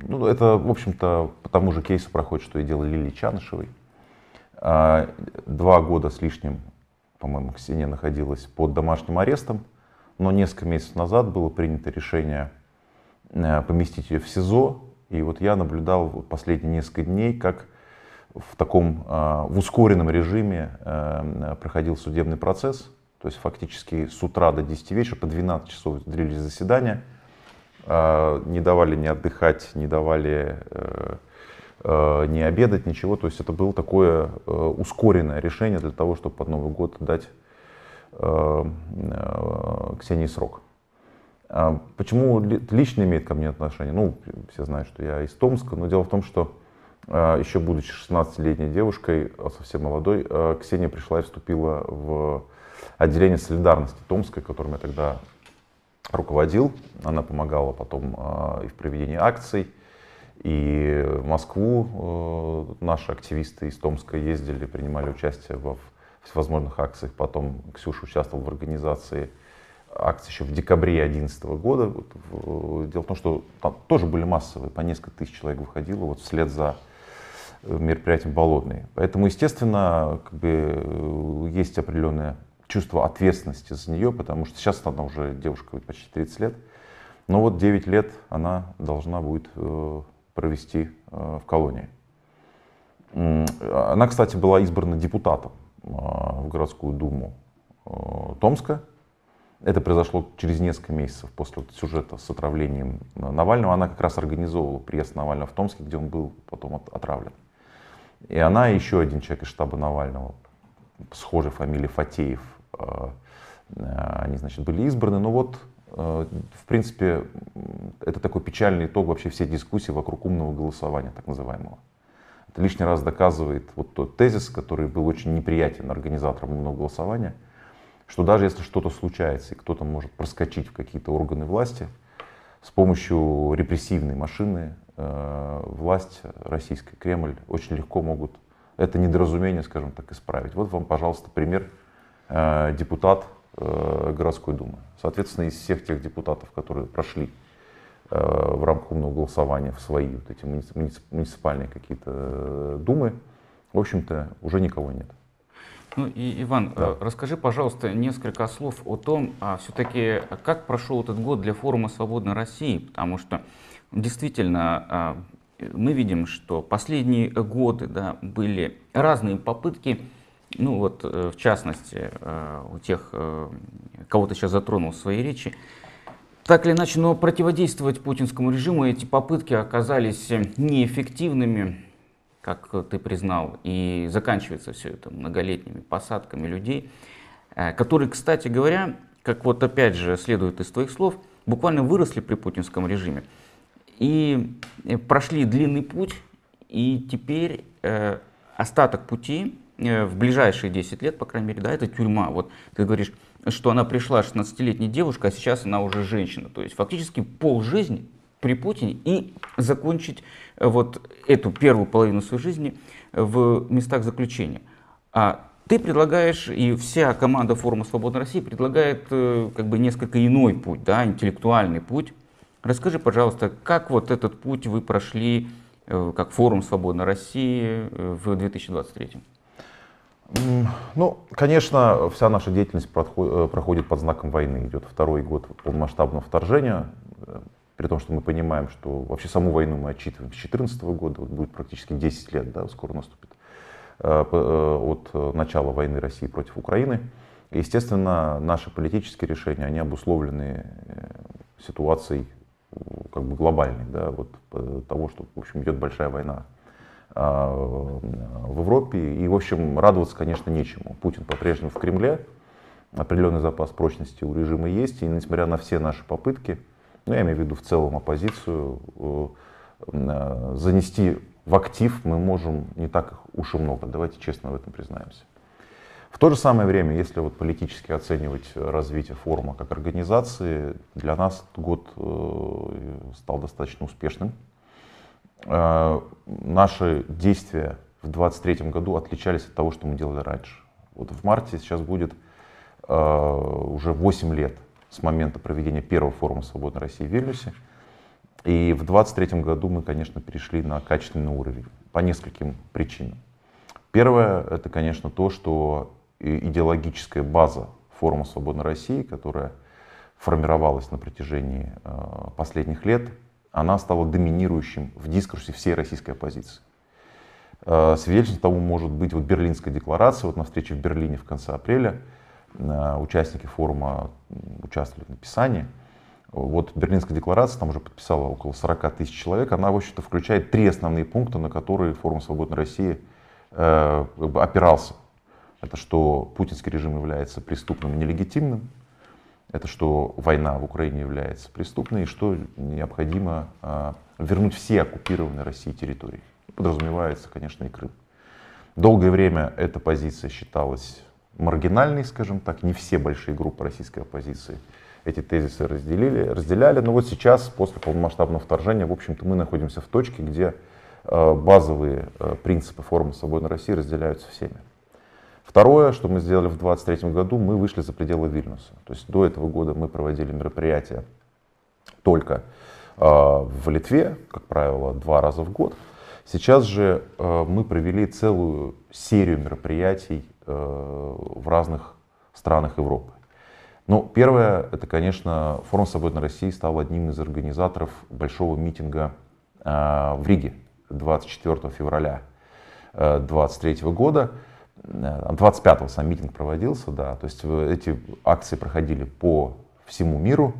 Ну, это, в общем-то, по тому же кейсу проходит, что и дело Лилии Чанышевой. Два года с лишним, по-моему, Ксения находилась под домашним арестом, но несколько месяцев назад было принято решение поместить ее в СИЗО. И вот я наблюдал последние несколько дней, как в таком а, в ускоренном режиме э, проходил судебный процесс. То есть фактически с утра до 10 вечера по 12 часов длились заседания. А, не давали ни отдыхать, не давали э, э, не обедать, ничего. То есть это было такое ускоренное решение для того, чтобы под Новый год дать Ксении срок. А почему лично имеет ко мне отношение? Ну, все знают, что я из Томска, но дело в том, что еще будучи 16-летней девушкой, а, совсем молодой, а, Ксения пришла и вступила в отделение солидарности Томской, которым я тогда руководил. Она помогала потом и в проведении акций, и в Москву наши активисты из Томска ездили, принимали участие во всевозможных акциях. Потом Ксюша участвовала в организации акций еще в декабре 2011 года. Дело в том, что там тоже были массовые, по несколько тысяч человек выходило вот вслед за мероприятием болотные. Поэтому, естественно, как бы, есть определенное чувство ответственности за нее, потому что сейчас она уже девушка почти 30 лет. Но вот 9 лет она должна будет э, провести э, в колонии. Она, кстати, была избрана депутатом э, в городскую думу Томска. Это произошло через несколько месяцев после сюжета с отравлением Навального. Она как раз организовывала приезд Навального в Томске, где он был потом отравлен. И она и еще один человек из штаба Навального, схожей фамилии Фатеев, э, они, значит, были избраны. Но вот, э, в принципе, это такой печальный итог вообще всей дискуссии вокруг умного голосования, так называемого. Это лишний раз доказывает вот тот тезис, который был очень неприятен организаторам умного голосования, что даже если что-то случается и кто-то может проскочить в какие-то органы власти, с помощью репрессивной машины э, власть российская, Кремль очень легко могут это недоразумение, скажем так, исправить. Вот вам, пожалуйста, пример э, депутат э, городской думы. Соответственно, из всех тех депутатов, которые прошли э, в рамках умного голосования в свои вот эти муниципальные какие-то э, думы, в общем-то, уже никого нет. Ну и, Иван, да. Э, расскажи, пожалуйста, несколько слов о том, а, все-таки, как прошел этот год для форума «Свободной России», потому что действительно а, мы видим, что последние годы да, были разные попытки, ну вот э, в частности э, у тех, кого ты сейчас затронул в своей речи, так или иначе, но противодействовать путинскому режиму эти попытки оказались неэффективными как ты признал, и заканчивается все это многолетними посадками людей, э, которые, кстати говоря, как вот опять же следует из твоих слов, буквально выросли при путинском режиме и э, прошли длинный путь, и теперь э, остаток пути э, в ближайшие 10 лет, по крайней мере, да, это тюрьма. Вот ты говоришь, что она пришла 16-летней девушкой, а сейчас она уже женщина. То есть фактически пол жизни при Путине и закончить э, вот эту первую половину своей жизни в местах заключения. А ты предлагаешь, и вся команда форума «Свободной России» предлагает э, как бы несколько иной путь, да, интеллектуальный путь. Расскажи, пожалуйста, как вот этот путь вы прошли, э, как форум «Свободной России» в 2023 ну, конечно, вся наша деятельность проходит под знаком войны. Идет второй год полномасштабного вторжения при том, что мы понимаем, что вообще саму войну мы отчитываем с 2014 года, вот будет практически 10 лет, да, скоро наступит, э, э, от начала войны России против Украины. Естественно, наши политические решения, они обусловлены э, ситуацией как бы глобальной, да, вот того, что, в общем, идет большая война в Европе. И, в общем, радоваться, конечно, нечему. Путин по-прежнему в Кремле, определенный запас прочности у режима есть, и несмотря на все наши попытки, ну, я имею в виду в целом оппозицию, э, э, занести в актив мы можем не так уж и много. Давайте честно в этом признаемся. В то же самое время, если вот политически оценивать развитие форума как организации, для нас год э, стал достаточно успешным. Наши действия в 2023 году отличались от того, что мы делали раньше. Вот в марте сейчас будет уже 8 лет с момента проведения первого форума «Свободной России» в Вильнюсе. И в 2023 году мы, конечно, перешли на качественный уровень по нескольким причинам. Первое, это, конечно, то, что идеологическая база форума «Свободной России», которая формировалась на протяжении э, последних лет, она стала доминирующим в дискурсе всей российской оппозиции. Э, свидетельством тому может быть вот Берлинская декларация, вот на встрече в Берлине в конце апреля – участники форума участвовали в написании. Вот Берлинская декларация, там уже подписала около 40 тысяч человек, она, в общем-то, включает три основные пункта, на которые форум «Свободной России» э, опирался. Это что путинский режим является преступным и нелегитимным, это что война в Украине является преступной, и что необходимо э, вернуть все оккупированные Россией территории. Подразумевается, конечно, и Крым. Долгое время эта позиция считалась маргинальный, скажем так, не все большие группы российской оппозиции эти тезисы разделили, разделяли. Но вот сейчас, после полномасштабного вторжения, в общем-то, мы находимся в точке, где э, базовые э, принципы форума «Свободной России» разделяются всеми. Второе, что мы сделали в 2023 году, мы вышли за пределы Вильнюса. То есть до этого года мы проводили мероприятия только э, в Литве, как правило, два раза в год. Сейчас же мы провели целую серию мероприятий Э, в разных странах Европы. Ну, первое, это, конечно, форум «Свободной России» стал одним из организаторов большого митинга в Риге 24 февраля 2023 э, года. 25-го сам митинг проводился, да, то есть эти акции проходили по всему миру.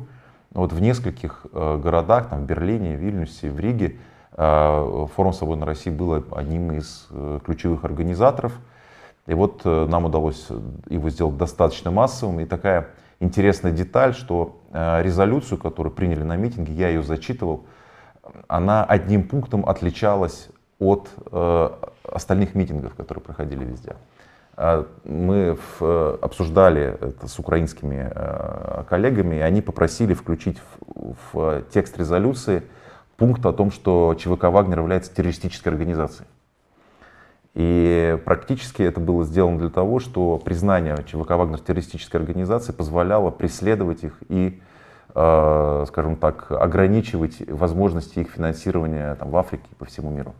Вот в нескольких городах, там в Берлине, Вильнюсе, в Риге, форум «Свободной России» был одним из ключевых организаторов – и вот э, нам удалось его сделать достаточно массовым. И такая интересная деталь, что э, резолюцию, которую приняли на митинге, я ее зачитывал, она одним пунктом отличалась от э, остальных митингов, которые проходили везде. А, мы в, обсуждали это с украинскими э, коллегами, и они попросили включить в, в текст резолюции пункт о том, что ЧВК «Вагнер» является террористической организацией. И практически это было сделано для того, что признание ЧВК «Вагнер» террористической организацией позволяло преследовать их и, э, скажем так, ограничивать возможности их финансирования там, в Африке и по всему миру.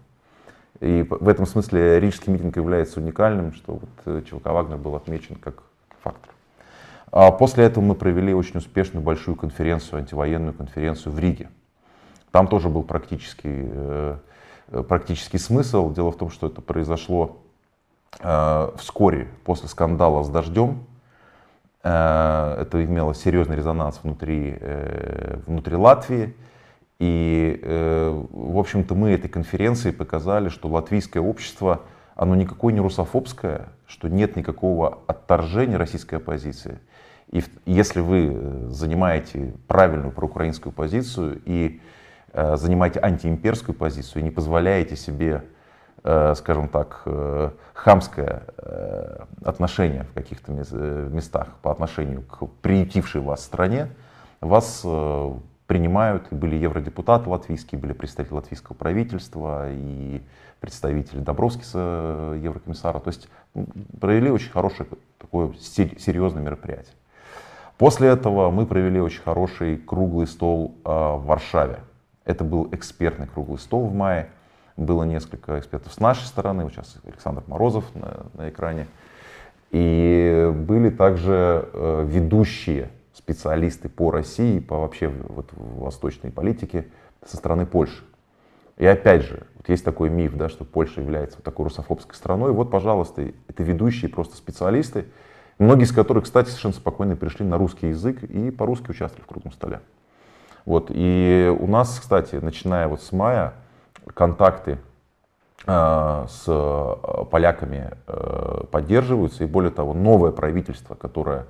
И в этом смысле рижский митинг является уникальным, что вот э, ЧВК «Вагнер» был отмечен как фактор. А после этого мы провели очень успешную большую конференцию, антивоенную конференцию в Риге. Там тоже был практический, э, практический смысл. Дело в том, что это произошло э, вскоре после скандала с дождем. Это имело серьезный резонанс внутри, внутри Латвии. И, э, в общем-то, мы этой конференции показали, что латвийское общество, оно никакое не русофобское, что нет никакого отторжения российской оппозиции. И если вы э, занимаете правильную проукраинскую позицию и э, занимаете антиимперскую позицию и не позволяете себе, скажем так, хамское отношение в каких-то местах по отношению к приютившей вас стране, вас принимают, и были евродепутаты латвийские, были представители латвийского правительства и представители Добровскиса, э, еврокомиссара. То есть провели очень хорошее такое серьезное мероприятие. После этого мы провели очень хороший круглый стол э, в Варшаве. Это был экспертный круглый стол в мае. Было несколько экспертов с нашей стороны, вот сейчас Александр Морозов на, на экране. И были также э, ведущие специалисты по России, по вообще вот, восточной политике со стороны Польши. И опять же, вот есть такой миф, да, что Польша является вот такой русофобской страной. Вот, пожалуйста, это ведущие просто специалисты, многие из которых, кстати, совершенно спокойно перешли на русский язык и по-русски участвовали в круглом столе. Вот. И у нас, кстати, начиная вот с мая, контакты э, с э, поляками э, поддерживаются. И более того, новое правительство, которое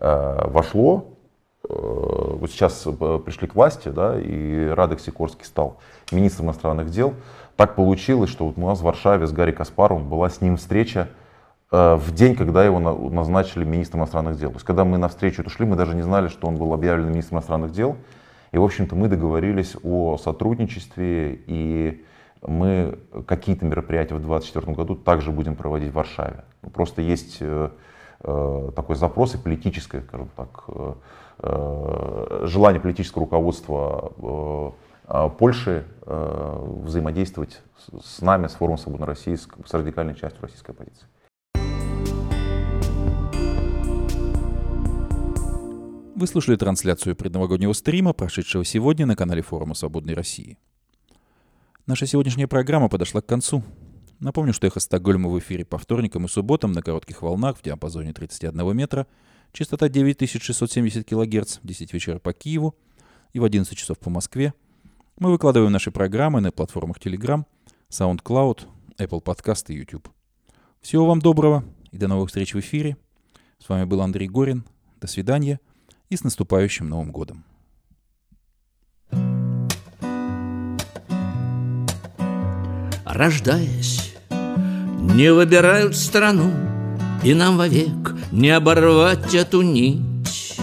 вошло, э, вот сейчас э, пришли к власти, да, и Радек Сикорский стал министром иностранных дел. Так получилось, что вот у нас в Варшаве с Гарри Каспаровым была с ним встреча в день, когда его назначили министром иностранных дел. То есть, когда мы на встречу шли, мы даже не знали, что он был объявлен министром иностранных дел. И, в общем-то, мы договорились о сотрудничестве, и мы какие-то мероприятия в 2024 году также будем проводить в Варшаве. Просто есть Э, такой запрос и политическое, скажем так, э, э, желание политического руководства Польши взаимодействовать с нами, с Форумом Свободной России, с радикальной частью российской оппозиции. Вы слушали трансляцию предновогоднего стрима, прошедшего сегодня на канале Форума Свободной России. Наша сегодняшняя программа подошла к концу. Напомню, что «Эхо Стокгольма» в эфире по вторникам и субботам на коротких волнах в диапазоне 31 метра, частота 9670 кГц, в 10 вечера по Киеву и в 11 часов по Москве. Мы выкладываем наши программы на платформах Telegram, SoundCloud, Apple Podcast и YouTube. Всего вам доброго и до новых встреч в эфире. С вами был Андрей Горин. До свидания и с наступающим Новым годом. Рождаясь не выбирают страну, И нам вовек не оборвать эту нить.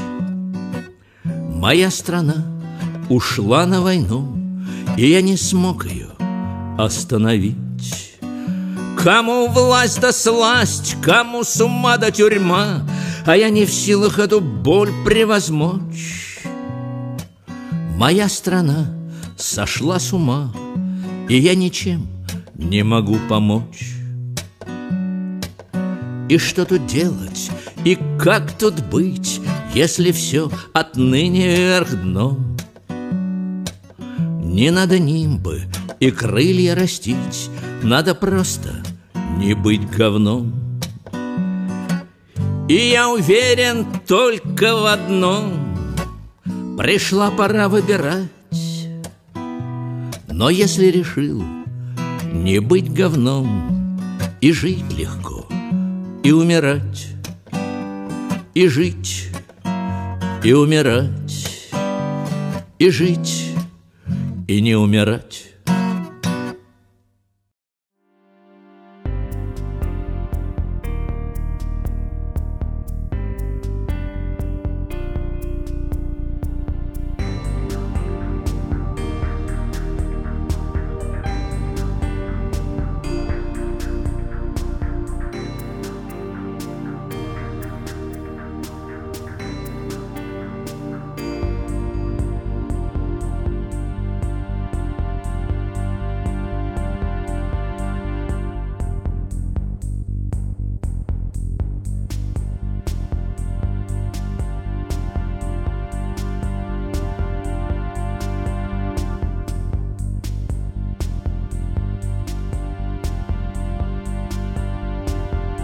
Моя страна ушла на войну, И я не смог ее остановить. Кому власть да сласть, кому с ума да тюрьма, А я не в силах эту боль превозмочь. Моя страна сошла с ума, И я ничем не могу помочь. И что тут делать, и как тут быть, Если все отныне вверх дном? Не надо нимбы и крылья растить, Надо просто не быть говном. И я уверен только в одном Пришла пора выбирать Но если решил не быть говном И жить легко и умирать, и жить, и умирать, и жить, и не умирать.